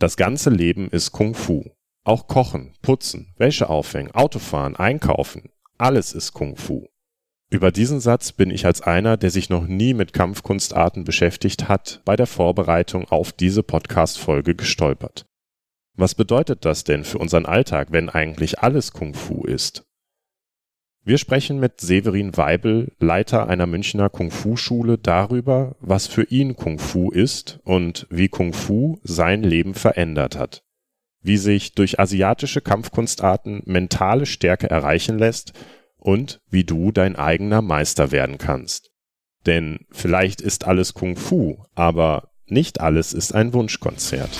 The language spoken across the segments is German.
Das ganze Leben ist Kung Fu. Auch Kochen, Putzen, Wäsche aufhängen, Autofahren, Einkaufen. Alles ist Kung Fu. Über diesen Satz bin ich als einer, der sich noch nie mit Kampfkunstarten beschäftigt hat, bei der Vorbereitung auf diese Podcast-Folge gestolpert. Was bedeutet das denn für unseren Alltag, wenn eigentlich alles Kung Fu ist? Wir sprechen mit Severin Weibel, Leiter einer Münchner Kung-Fu-Schule, darüber, was für ihn Kung Fu ist und wie Kung Fu sein Leben verändert hat. Wie sich durch asiatische Kampfkunstarten mentale Stärke erreichen lässt und wie du dein eigener Meister werden kannst. Denn vielleicht ist alles Kung Fu, aber nicht alles ist ein Wunschkonzert.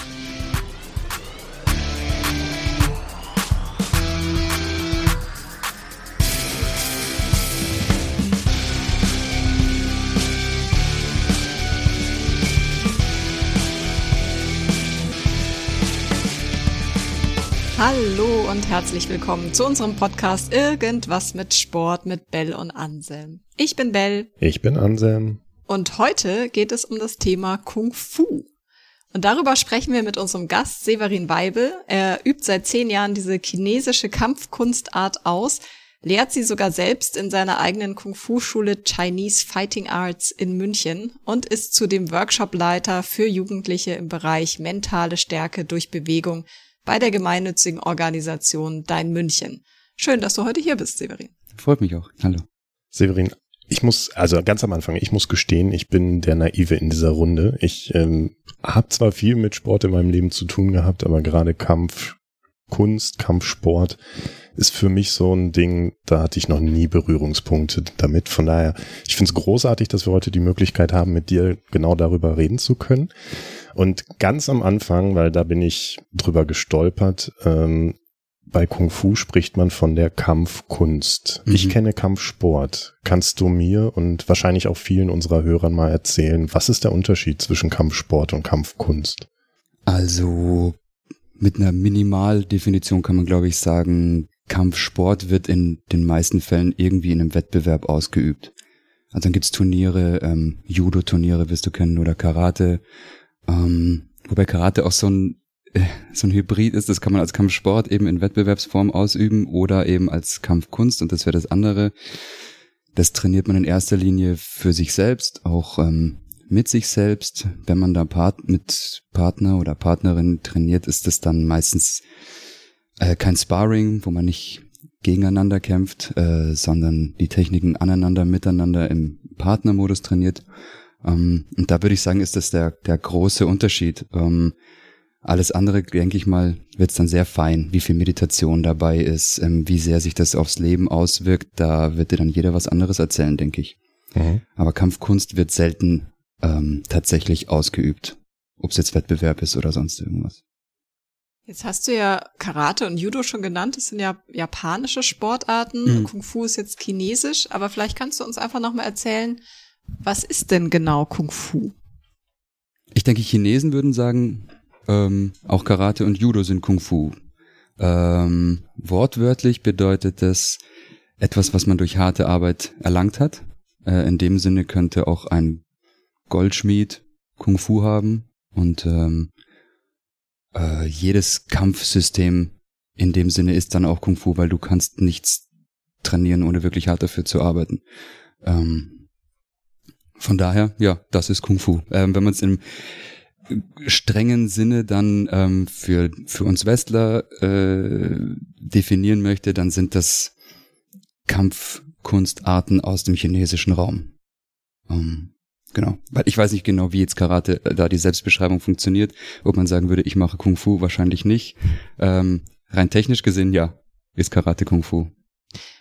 Hallo und herzlich willkommen zu unserem Podcast Irgendwas mit Sport mit Bell und Anselm. Ich bin Bell. Ich bin Anselm. Und heute geht es um das Thema Kung Fu. Und darüber sprechen wir mit unserem Gast Severin Weibel. Er übt seit zehn Jahren diese chinesische Kampfkunstart aus, lehrt sie sogar selbst in seiner eigenen Kung-Fu-Schule Chinese Fighting Arts in München und ist zudem Workshopleiter für Jugendliche im Bereich mentale Stärke durch Bewegung bei der gemeinnützigen Organisation Dein München. Schön, dass du heute hier bist, Severin. Freut mich auch. Hallo. Severin, ich muss, also ganz am Anfang, ich muss gestehen, ich bin der Naive in dieser Runde. Ich ähm, habe zwar viel mit Sport in meinem Leben zu tun gehabt, aber gerade Kampf, Kunst, Kampfsport ist für mich so ein Ding, da hatte ich noch nie Berührungspunkte damit. Von daher, ich finde es großartig, dass wir heute die Möglichkeit haben, mit dir genau darüber reden zu können. Und ganz am Anfang, weil da bin ich drüber gestolpert, ähm, bei Kung Fu spricht man von der Kampfkunst. Mhm. Ich kenne Kampfsport. Kannst du mir und wahrscheinlich auch vielen unserer Hörern mal erzählen, was ist der Unterschied zwischen Kampfsport und Kampfkunst? Also mit einer Minimaldefinition kann man, glaube ich, sagen, Kampfsport wird in den meisten Fällen irgendwie in einem Wettbewerb ausgeübt. Also dann gibt's Turniere, ähm, Judo-Turniere wirst du kennen oder Karate, ähm, wobei Karate auch so ein, äh, so ein Hybrid ist, das kann man als Kampfsport eben in Wettbewerbsform ausüben oder eben als Kampfkunst und das wäre das andere. Das trainiert man in erster Linie für sich selbst, auch ähm, mit sich selbst. Wenn man da Part mit Partner oder Partnerin trainiert, ist das dann meistens äh, kein Sparring, wo man nicht gegeneinander kämpft, äh, sondern die Techniken aneinander, miteinander im Partnermodus trainiert. Ähm, und da würde ich sagen, ist das der, der große Unterschied. Ähm, alles andere, denke ich mal, wird es dann sehr fein, wie viel Meditation dabei ist, ähm, wie sehr sich das aufs Leben auswirkt. Da wird dir dann jeder was anderes erzählen, denke ich. Mhm. Aber Kampfkunst wird selten ähm, tatsächlich ausgeübt. Ob es jetzt Wettbewerb ist oder sonst irgendwas. Jetzt hast du ja Karate und Judo schon genannt. Das sind ja japanische Sportarten. Mhm. Kung Fu ist jetzt chinesisch. Aber vielleicht kannst du uns einfach nochmal erzählen, was ist denn genau Kung Fu? Ich denke, Chinesen würden sagen, ähm, auch Karate und Judo sind Kung Fu. Ähm, wortwörtlich bedeutet das etwas, was man durch harte Arbeit erlangt hat. Äh, in dem Sinne könnte auch ein Goldschmied Kung Fu haben und ähm, äh, jedes Kampfsystem in dem Sinne ist dann auch Kung Fu, weil du kannst nichts trainieren, ohne wirklich hart dafür zu arbeiten. Ähm, von daher, ja, das ist Kung Fu. Ähm, wenn man es im strengen Sinne dann ähm, für, für uns Westler äh, definieren möchte, dann sind das Kampfkunstarten aus dem chinesischen Raum. Ähm, genau. Weil ich weiß nicht genau, wie jetzt Karate äh, da die Selbstbeschreibung funktioniert. Ob man sagen würde, ich mache Kung Fu, wahrscheinlich nicht. Ähm, rein technisch gesehen, ja, ist Karate Kung Fu.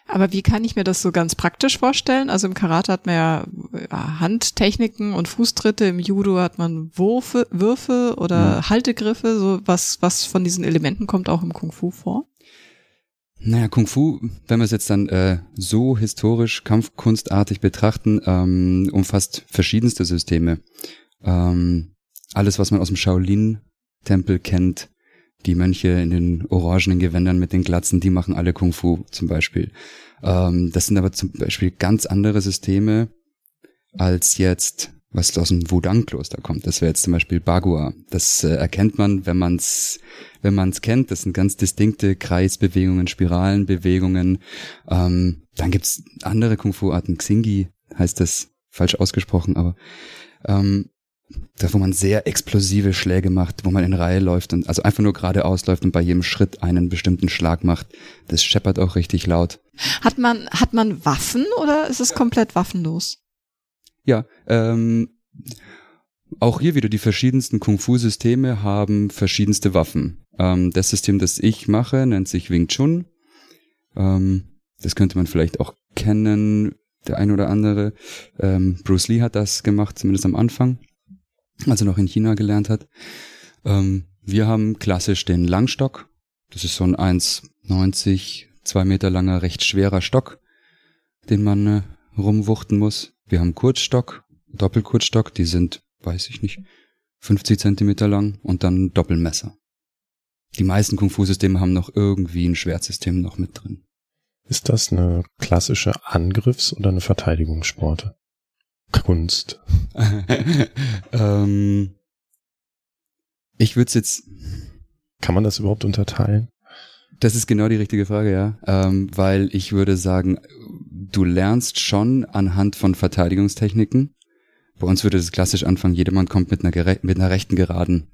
Aber wie kann ich mir das so ganz praktisch vorstellen? Also im Karate hat man ja Handtechniken und Fußtritte, im Judo hat man Würfe, Würfe oder mhm. Haltegriffe, so was, was von diesen Elementen kommt auch im Kung Fu vor? Naja, Kung Fu, wenn wir es jetzt dann äh, so historisch, kampfkunstartig betrachten, ähm, umfasst verschiedenste Systeme. Ähm, alles, was man aus dem Shaolin-Tempel kennt, die Mönche in den orangenen Gewändern mit den Glatzen, die machen alle Kung Fu zum Beispiel. Ähm, das sind aber zum Beispiel ganz andere Systeme als jetzt was aus dem Wudang-Kloster kommt. Das wäre jetzt zum Beispiel Bagua. Das äh, erkennt man, wenn man es wenn man's kennt. Das sind ganz distinkte Kreisbewegungen, Spiralenbewegungen. Ähm, dann gibt's andere Kung-Fu-Arten. Xingi heißt das, falsch ausgesprochen, aber ähm, da wo man sehr explosive Schläge macht, wo man in Reihe läuft und also einfach nur geradeaus läuft und bei jedem Schritt einen bestimmten Schlag macht. Das scheppert auch richtig laut. Hat man, hat man Waffen oder ist es komplett waffenlos? Ja, ähm, auch hier wieder die verschiedensten Kung-Fu-Systeme haben verschiedenste Waffen. Ähm, das System, das ich mache, nennt sich Wing Chun. Ähm, das könnte man vielleicht auch kennen, der ein oder andere. Ähm, Bruce Lee hat das gemacht, zumindest am Anfang, als er noch in China gelernt hat. Ähm, wir haben klassisch den Langstock. Das ist so ein 1,90, zwei Meter langer, recht schwerer Stock, den man äh, rumwuchten muss. Wir haben Kurzstock, Doppelkurzstock, die sind, weiß ich nicht, 50 Zentimeter lang und dann Doppelmesser. Die meisten Kung-Fu-Systeme haben noch irgendwie ein Schwertsystem noch mit drin. Ist das eine klassische Angriffs- oder eine Verteidigungssporte? Kunst. ähm, ich würde es jetzt. Kann man das überhaupt unterteilen? Das ist genau die richtige Frage, ja. Ähm, weil ich würde sagen, du lernst schon anhand von Verteidigungstechniken. Bei uns würde es klassisch anfangen, jedermann kommt mit einer, mit einer rechten Geraden.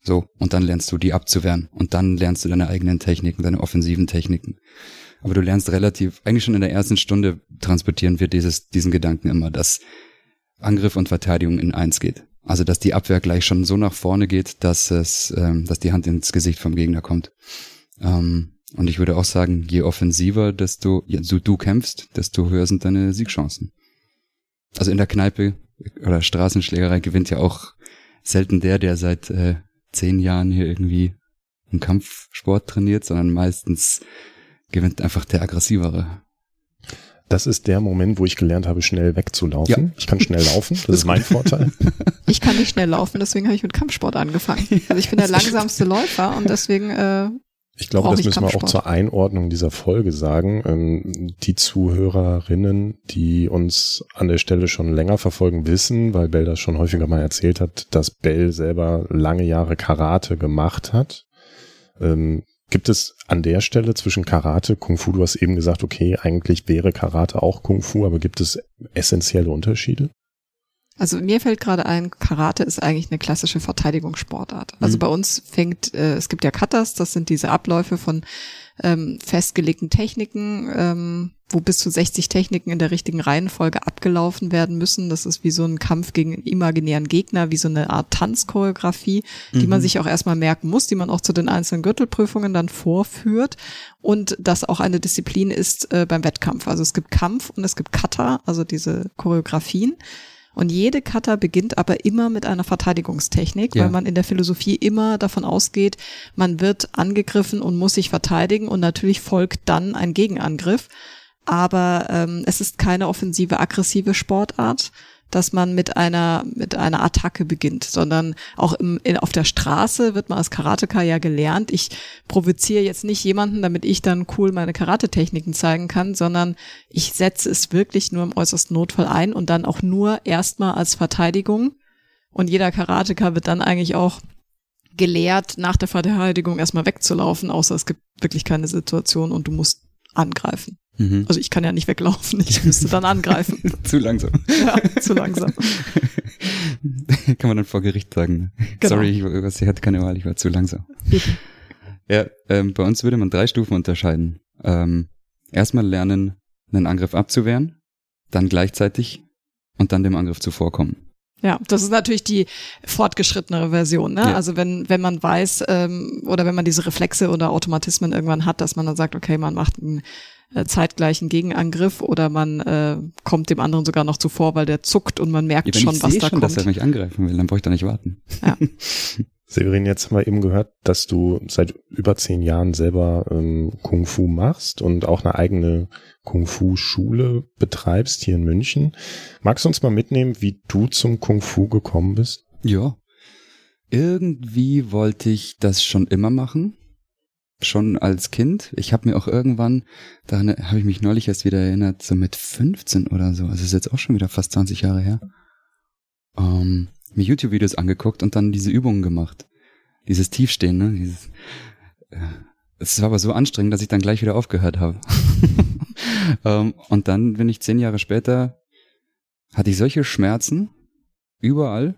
So, und dann lernst du die abzuwehren. Und dann lernst du deine eigenen Techniken, deine offensiven Techniken. Aber du lernst relativ, eigentlich schon in der ersten Stunde transportieren wir dieses, diesen Gedanken immer, dass Angriff und Verteidigung in eins geht. Also dass die Abwehr gleich schon so nach vorne geht, dass es, ähm, dass die Hand ins Gesicht vom Gegner kommt. Ähm, und ich würde auch sagen, je offensiver, desto ja, so du kämpfst, desto höher sind deine Siegchancen. Also in der Kneipe oder Straßenschlägerei gewinnt ja auch selten der, der seit äh, zehn Jahren hier irgendwie einen Kampfsport trainiert, sondern meistens gewinnt einfach der aggressivere. Das ist der Moment, wo ich gelernt habe, schnell wegzulaufen. Ja. Ich kann schnell laufen, das ist mein Vorteil. Ich kann nicht schnell laufen, deswegen habe ich mit Kampfsport angefangen. Also ich bin der langsamste Läufer und deswegen äh, ich glaube, das müssen wir auch zur Einordnung dieser Folge sagen. Ähm, die Zuhörerinnen, die uns an der Stelle schon länger verfolgen, wissen, weil Bell das schon häufiger mal erzählt hat, dass Bell selber lange Jahre Karate gemacht hat. Ähm, gibt es an der Stelle zwischen Karate, Kung Fu, du hast eben gesagt, okay, eigentlich wäre Karate auch Kung Fu, aber gibt es essentielle Unterschiede? Also mir fällt gerade ein, Karate ist eigentlich eine klassische Verteidigungssportart. Also mhm. bei uns fängt, äh, es gibt ja Katas, das sind diese Abläufe von ähm, festgelegten Techniken, ähm, wo bis zu 60 Techniken in der richtigen Reihenfolge abgelaufen werden müssen. Das ist wie so ein Kampf gegen einen imaginären Gegner, wie so eine Art Tanzchoreografie, die mhm. man sich auch erstmal merken muss, die man auch zu den einzelnen Gürtelprüfungen dann vorführt und das auch eine Disziplin ist äh, beim Wettkampf. Also es gibt Kampf und es gibt Kata, also diese Choreografien. Und jede Kata beginnt aber immer mit einer Verteidigungstechnik, ja. weil man in der Philosophie immer davon ausgeht, man wird angegriffen und muss sich verteidigen und natürlich folgt dann ein Gegenangriff. Aber ähm, es ist keine offensive, aggressive Sportart, dass man mit einer, mit einer Attacke beginnt, sondern auch im, in, auf der Straße wird man als Karateka ja gelernt. Ich provoziere jetzt nicht jemanden, damit ich dann cool meine Karate-Techniken zeigen kann, sondern ich setze es wirklich nur im äußersten Notfall ein und dann auch nur erstmal als Verteidigung. Und jeder Karateka wird dann eigentlich auch gelehrt, nach der Verteidigung erstmal wegzulaufen, außer es gibt wirklich keine Situation und du musst angreifen. Mhm. Also ich kann ja nicht weglaufen, ich müsste dann angreifen. zu langsam. Ja, zu langsam. kann man dann vor Gericht sagen. Ne? Genau. Sorry, ich, ich hatte keine Wahl, ich war zu langsam. Ja, ähm, bei uns würde man drei Stufen unterscheiden. Ähm, erstmal lernen, einen Angriff abzuwehren, dann gleichzeitig und dann dem Angriff zuvorkommen. Ja, das ist natürlich die fortgeschrittenere Version. Ne? Ja. Also wenn, wenn man weiß ähm, oder wenn man diese Reflexe oder Automatismen irgendwann hat, dass man dann sagt, okay, man macht einen äh, zeitgleichen Gegenangriff oder man äh, kommt dem anderen sogar noch zuvor, weil der zuckt und man merkt ja, schon, was da schon, kommt. dass er mich angreifen will, dann brauche ich da nicht warten. Ja. Severin, jetzt haben wir eben gehört, dass du seit über zehn Jahren selber ähm, Kung Fu machst und auch eine eigene Kung Fu Schule betreibst hier in München. Magst du uns mal mitnehmen, wie du zum Kung Fu gekommen bist? Ja. Irgendwie wollte ich das schon immer machen. Schon als Kind. Ich habe mir auch irgendwann, daran habe ich mich neulich erst wieder erinnert, so mit 15 oder so. Also ist jetzt auch schon wieder fast 20 Jahre her. ähm, mir YouTube-Videos angeguckt und dann diese Übungen gemacht. Dieses Tiefstehen, ne? Dieses, äh, es war aber so anstrengend, dass ich dann gleich wieder aufgehört habe. ähm, und dann bin ich zehn Jahre später, hatte ich solche Schmerzen überall,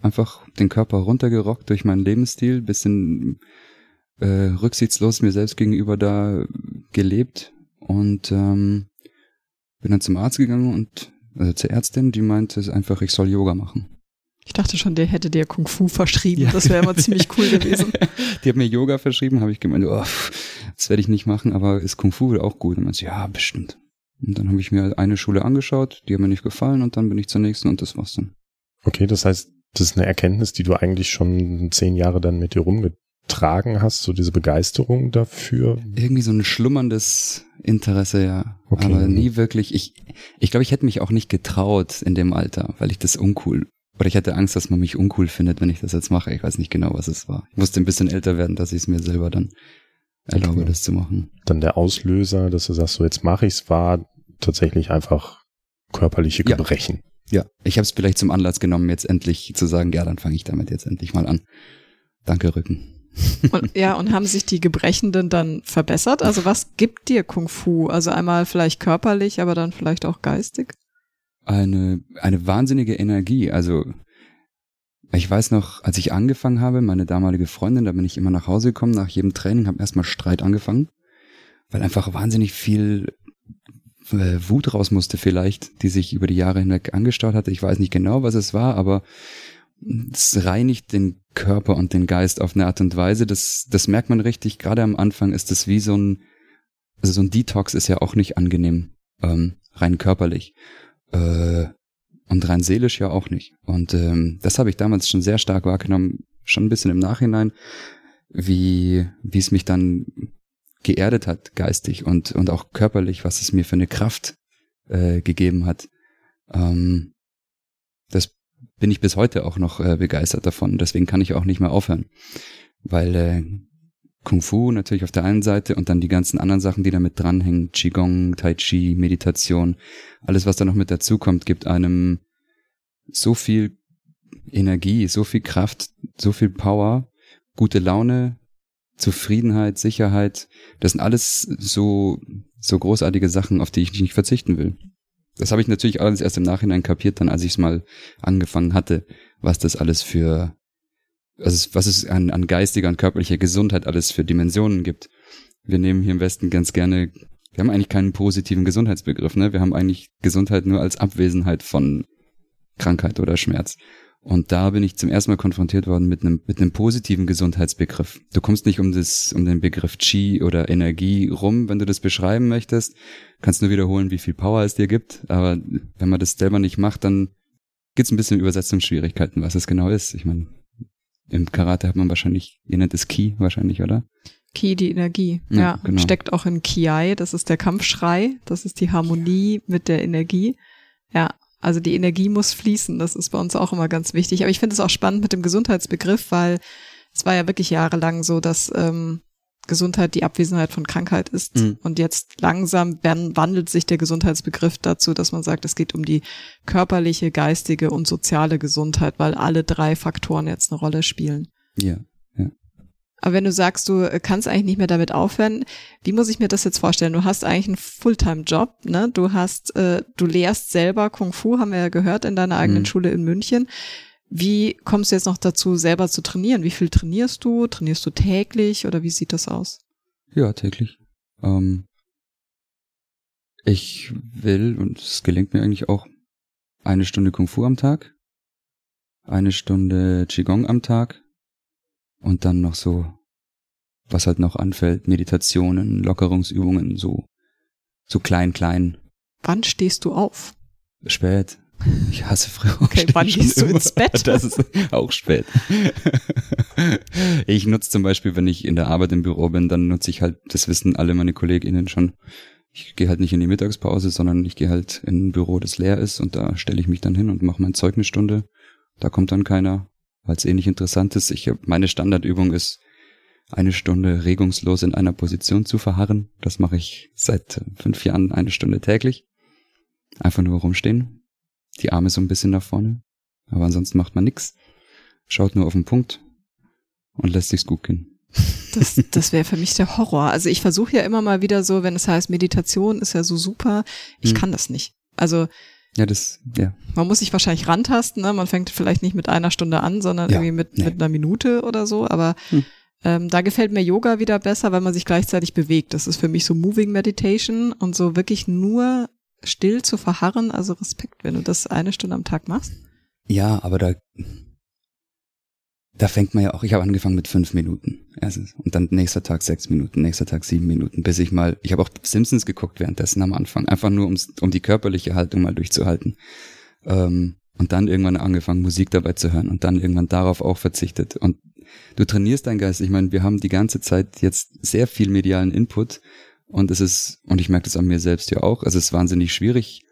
einfach den Körper runtergerockt durch meinen Lebensstil, bisschen äh, rücksichtslos mir selbst gegenüber da gelebt und ähm, bin dann zum Arzt gegangen und also zur Ärztin, die meinte einfach, ich soll Yoga machen. Ich dachte schon, der hätte dir Kung Fu verschrieben. Ja. Das wäre immer ziemlich cool gewesen. Die hat mir Yoga verschrieben, habe ich gemeint, oh, das werde ich nicht machen, aber ist Kung Fu auch gut? Und man so, ja, bestimmt. Und dann habe ich mir eine Schule angeschaut, die hat mir nicht gefallen und dann bin ich zur nächsten und das war's dann. Okay, das heißt, das ist eine Erkenntnis, die du eigentlich schon zehn Jahre dann mit dir rumgetragen hast, so diese Begeisterung dafür? Irgendwie so ein schlummerndes Interesse, ja. Okay. Aber nie wirklich. Ich, ich glaube, ich hätte mich auch nicht getraut in dem Alter, weil ich das uncool oder ich hatte Angst, dass man mich uncool findet, wenn ich das jetzt mache. Ich weiß nicht genau, was es war. Ich musste ein bisschen älter werden, dass ich es mir selber dann erlaube, okay. das zu machen. Dann der Auslöser, dass du sagst, so jetzt mache ich es, war tatsächlich einfach körperliche Gebrechen. Ja, ja. ich habe es vielleicht zum Anlass genommen, jetzt endlich zu sagen, ja, dann fange ich damit jetzt endlich mal an. Danke, Rücken. Und, ja, und haben sich die Gebrechenden dann verbessert? Also was gibt dir Kung Fu? Also einmal vielleicht körperlich, aber dann vielleicht auch geistig? Eine, eine wahnsinnige Energie. Also ich weiß noch, als ich angefangen habe, meine damalige Freundin, da bin ich immer nach Hause gekommen, nach jedem Training, habe erstmal Streit angefangen, weil einfach wahnsinnig viel äh, Wut raus musste vielleicht, die sich über die Jahre hinweg angestaut hatte. Ich weiß nicht genau, was es war, aber es reinigt den Körper und den Geist auf eine Art und Weise. Das, das merkt man richtig. Gerade am Anfang ist es wie so ein, also so ein Detox ist ja auch nicht angenehm, ähm, rein körperlich. Äh, und rein seelisch ja auch nicht. Und ähm, das habe ich damals schon sehr stark wahrgenommen, schon ein bisschen im Nachhinein, wie, wie es mich dann geerdet hat, geistig und, und auch körperlich, was es mir für eine Kraft äh, gegeben hat. Ähm, das bin ich bis heute auch noch äh, begeistert davon. Deswegen kann ich auch nicht mehr aufhören. Weil äh, Kung Fu natürlich auf der einen Seite und dann die ganzen anderen Sachen, die damit dranhängen, Qigong, Tai Chi, Meditation, alles was da noch mit dazukommt, gibt einem so viel Energie, so viel Kraft, so viel Power, gute Laune, Zufriedenheit, Sicherheit. Das sind alles so, so großartige Sachen, auf die ich nicht verzichten will. Das habe ich natürlich alles erst im Nachhinein kapiert, dann als ich es mal angefangen hatte, was das alles für also was es an, an geistiger und körperlicher Gesundheit alles für Dimensionen gibt. Wir nehmen hier im Westen ganz gerne, wir haben eigentlich keinen positiven Gesundheitsbegriff, ne? Wir haben eigentlich Gesundheit nur als Abwesenheit von Krankheit oder Schmerz. Und da bin ich zum ersten Mal konfrontiert worden mit einem, mit einem positiven Gesundheitsbegriff. Du kommst nicht um das, um den Begriff Chi oder Energie rum, wenn du das beschreiben möchtest. Kannst nur wiederholen, wie viel Power es dir gibt. Aber wenn man das selber nicht macht, dann gibt's ein bisschen Übersetzungsschwierigkeiten, was es genau ist. Ich meine, im Karate hat man wahrscheinlich, ihr nennt es Ki wahrscheinlich, oder? Ki, die Energie. Ja, ja genau. steckt auch in Kiai, das ist der Kampfschrei, das ist die Harmonie mit der Energie. Ja, also die Energie muss fließen, das ist bei uns auch immer ganz wichtig. Aber ich finde es auch spannend mit dem Gesundheitsbegriff, weil es war ja wirklich jahrelang so, dass ähm, Gesundheit die Abwesenheit von Krankheit ist. Mhm. Und jetzt langsam wandelt sich der Gesundheitsbegriff dazu, dass man sagt, es geht um die körperliche, geistige und soziale Gesundheit, weil alle drei Faktoren jetzt eine Rolle spielen. Ja, ja. Aber wenn du sagst, du kannst eigentlich nicht mehr damit aufhören, wie muss ich mir das jetzt vorstellen? Du hast eigentlich einen Fulltime-Job, ne? Du hast, äh, du lehrst selber Kung Fu, haben wir ja gehört, in deiner eigenen mhm. Schule in München. Wie kommst du jetzt noch dazu, selber zu trainieren? Wie viel trainierst du? Trainierst du täglich oder wie sieht das aus? Ja, täglich. Ähm, ich will, und es gelingt mir eigentlich auch, eine Stunde Kung Fu am Tag, eine Stunde Qigong am Tag und dann noch so, was halt noch anfällt, Meditationen, Lockerungsübungen, so, so klein, klein. Wann stehst du auf? Spät. Ich hasse früh Okay, wann gehst du ins Bett? Das ist auch spät. Ich nutze zum Beispiel, wenn ich in der Arbeit im Büro bin, dann nutze ich halt, das wissen alle meine KollegInnen schon, ich gehe halt nicht in die Mittagspause, sondern ich gehe halt in ein Büro, das leer ist und da stelle ich mich dann hin und mache meine Zeugnisstunde. Da kommt dann keiner, weil es eh nicht interessant ist. Ich meine Standardübung ist, eine Stunde regungslos in einer Position zu verharren. Das mache ich seit fünf Jahren eine Stunde täglich. Einfach nur rumstehen, die Arme so ein bisschen nach vorne, Aber ansonsten macht man nix, schaut nur auf den Punkt und lässt sich's gut gehen. Das, das wäre für mich der Horror. Also ich versuche ja immer mal wieder so, wenn es heißt, Meditation ist ja so super, ich Hm. kann das nicht. Also Ja, das, ja. man muss sich wahrscheinlich rantasten, ne? Man fängt vielleicht nicht mit einer Stunde an, sondern Ja, irgendwie mit, nee. mit einer Minute oder so. Aber Hm. ähm, da gefällt mir Yoga wieder besser, weil man sich gleichzeitig bewegt. Das ist für mich so Moving Meditation und so wirklich nur still zu verharren. Also Respekt, wenn du das eine Stunde am Tag machst. Ja, aber da, da fängt man ja auch, ich habe angefangen mit fünf Minuten. Erstens. Und dann nächster Tag sechs Minuten, nächster Tag sieben Minuten, bis ich mal, ich habe auch Simpsons geguckt währenddessen am Anfang, einfach nur ums, um die körperliche Haltung mal durchzuhalten. Ähm, und dann irgendwann angefangen, Musik dabei zu hören und dann irgendwann darauf auch verzichtet. Und du trainierst deinen Geist. Ich meine, wir haben die ganze Zeit jetzt sehr viel medialen Input und es ist, und ich merke das an mir selbst ja auch, es ist wahnsinnig schwierig,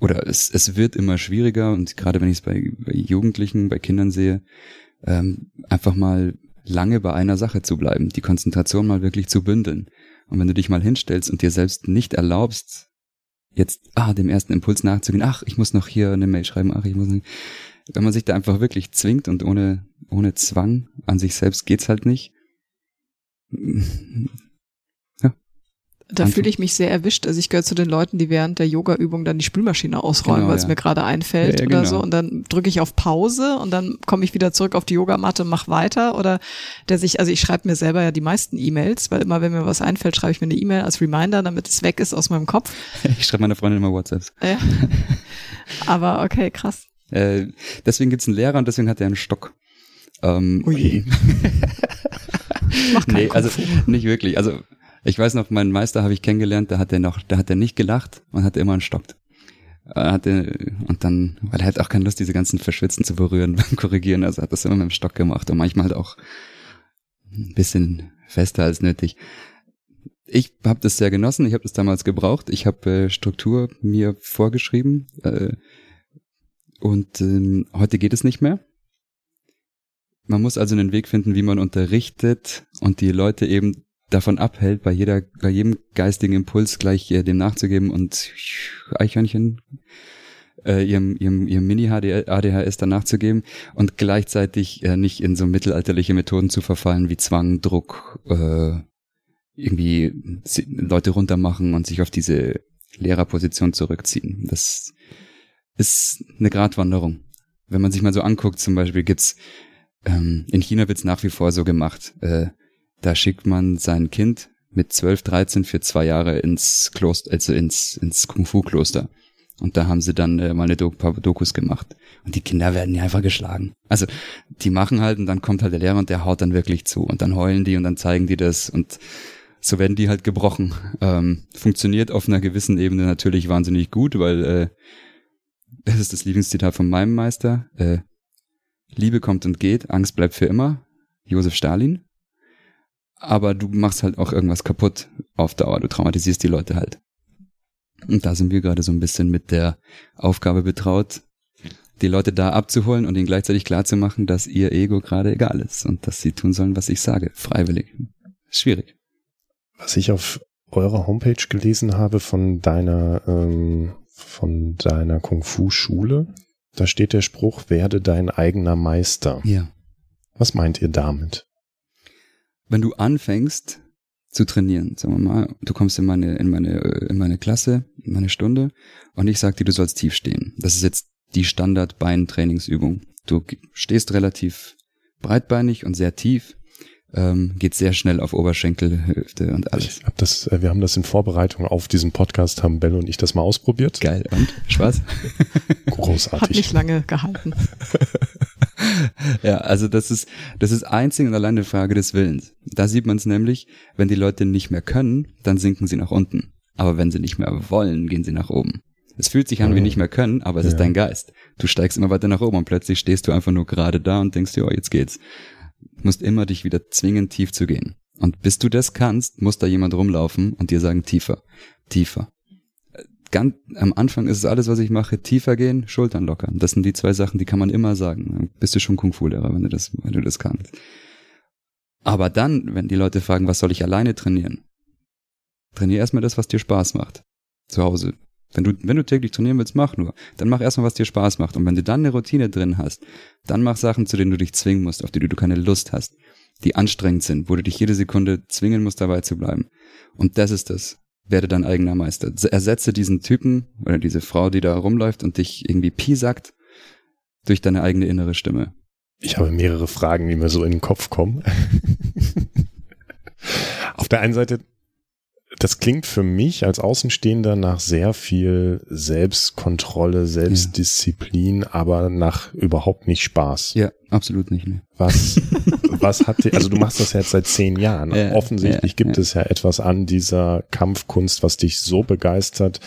oder es, es wird immer schwieriger und gerade wenn ich es bei, bei Jugendlichen, bei Kindern sehe, ähm, einfach mal lange bei einer Sache zu bleiben, die Konzentration mal wirklich zu bündeln. Und wenn du dich mal hinstellst und dir selbst nicht erlaubst, jetzt, ah, dem ersten Impuls nachzugehen, ach, ich muss noch hier eine Mail schreiben, ach, ich muss nicht. Wenn man sich da einfach wirklich zwingt und ohne, ohne Zwang an sich selbst geht's halt nicht. Da fühle ich mich sehr erwischt. Also ich gehöre zu den Leuten, die während der Yoga-Übung dann die Spülmaschine ausräumen, Genau, weil es ja. mir gerade einfällt Ja, ja, oder genau. so. Und dann drücke ich auf Pause und dann komme ich wieder zurück auf die Yogamatte und mach weiter. Oder der sich, also ich schreibe mir selber ja die meisten E-Mails, weil immer, wenn mir was einfällt, schreibe ich mir eine E-Mail als Reminder, damit es weg ist aus meinem Kopf. Ich schreibe meiner Freundin immer WhatsApps. Ja. Aber okay, krass. Äh, deswegen gibt's einen Lehrer und deswegen hat er einen Stock. Ähm, Ui. Mach nee, also nicht wirklich. Also ich weiß noch, meinen Meister habe ich kennengelernt, da hat er noch, da hat er nicht gelacht und hatte immer einen Stock. Er hatte, und dann, weil er hat auch keine Lust, diese ganzen Verschwitzen zu berühren beim Korrigieren, also hat das immer mit dem Stock gemacht und manchmal halt auch ein bisschen fester als nötig. Ich habe das sehr genossen, ich habe das damals gebraucht, ich habe äh, Struktur mir vorgeschrieben äh, und ähm, heute geht es nicht mehr. Man muss also einen Weg finden, wie man unterrichtet und die Leute eben davon abhält, bei jeder, bei jedem geistigen Impuls gleich äh, dem nachzugeben und Eichhörnchen äh, ihrem, ihrem, ihrem Mini-ADHS dann nachzugeben und gleichzeitig äh, nicht in so mittelalterliche Methoden zu verfallen wie Zwang, Druck, äh, irgendwie Leute runtermachen und sich auf diese Lehrerposition zurückziehen. Das ist eine Gratwanderung. Wenn man sich mal so anguckt, zum Beispiel gibt's ähm, in China wird's nach wie vor so gemacht. Äh, da schickt man sein Kind mit 12, 13 für zwei Jahre ins Kloster, also ins, ins Kung-Fu-Kloster. Und da haben sie dann äh, mal eine Do paar Dokus gemacht. Und die Kinder werden ja einfach geschlagen. Also die machen halt und dann kommt halt der Lehrer und der haut dann wirklich zu. Und dann heulen die und dann zeigen die das und so werden die halt gebrochen. Ähm, funktioniert auf einer gewissen Ebene natürlich wahnsinnig gut, weil äh, das ist das Lieblingszitat von meinem Meister. Äh, Liebe kommt und geht, Angst bleibt für immer. Josef Stalin. Aber du machst halt auch irgendwas kaputt auf Dauer. Du traumatisierst die Leute halt. Und da sind wir gerade so ein bisschen mit der Aufgabe betraut, die Leute da abzuholen und ihnen gleichzeitig klarzumachen, dass ihr Ego gerade egal ist und dass sie tun sollen, was ich sage. Freiwillig. Schwierig. Was ich auf eurer Homepage gelesen habe von deiner, ähm, von deiner Kung-Fu-Schule, da steht der Spruch, werde dein eigener Meister. Ja. Was meint ihr damit? Wenn du anfängst zu trainieren, sagen wir mal, du kommst in meine, in meine, in meine Klasse, in meine Stunde und ich sag dir, du sollst tief stehen. Das ist jetzt die Standard-Bein-Trainingsübung. Du stehst relativ breitbeinig und sehr tief, ähm, geht sehr schnell auf Oberschenkel, Hüfte und alles. Ich hab das, äh, wir haben das in Vorbereitung auf diesen Podcast, haben Bello und ich das mal ausprobiert. Geil. Und? Spaß? Hat Großartig. nicht lange gehalten. Ja, also das ist, das ist einzig und allein eine Frage des Willens. Da sieht man es nämlich, wenn die Leute nicht mehr können, dann sinken sie nach unten. Aber wenn sie nicht mehr wollen, gehen sie nach oben. Es fühlt sich an wie nicht mehr können, aber es ist Ja. dein Geist. Du steigst immer weiter nach oben und plötzlich stehst du einfach nur gerade da und denkst, ja, jetzt geht's. Du musst immer dich wieder zwingen, tief zu gehen. Und bis du das kannst, muss da jemand rumlaufen und dir sagen, tiefer, tiefer. Ganz, am Anfang ist es alles, was ich mache, tiefer gehen, Schultern lockern. Das sind die zwei Sachen, die kann man immer sagen. Dann bist du schon Kung-Fu-Lehrer, wenn du das, wenn du das kannst. Aber dann, wenn die Leute fragen, was soll ich alleine trainieren? Trainier erstmal das, was dir Spaß macht. Zu Hause Wenn du, wenn du täglich trainieren willst, mach nur. Dann mach erstmal, was dir Spaß macht. Und wenn du dann eine Routine drin hast, dann mach Sachen, zu denen du dich zwingen musst, auf die du keine Lust hast, die anstrengend sind, wo du dich jede Sekunde zwingen musst, dabei zu bleiben. Und das ist das. Werde dein eigener Meister. Ersetze diesen Typen oder diese Frau, die da rumläuft und dich irgendwie piesackt, durch deine eigene innere Stimme. Ich habe mehrere Fragen, die mir so in den Kopf kommen. Auf der einen Seite das klingt für mich als Außenstehender nach sehr viel Selbstkontrolle, Selbstdisziplin, ja. aber nach überhaupt nicht Spaß. Ja, absolut nicht. Ne. Was, was hat dir, also du machst das jetzt seit zehn Jahren. Ja, Offensichtlich ja, gibt es ja etwas an dieser Kampfkunst, was dich so begeistert,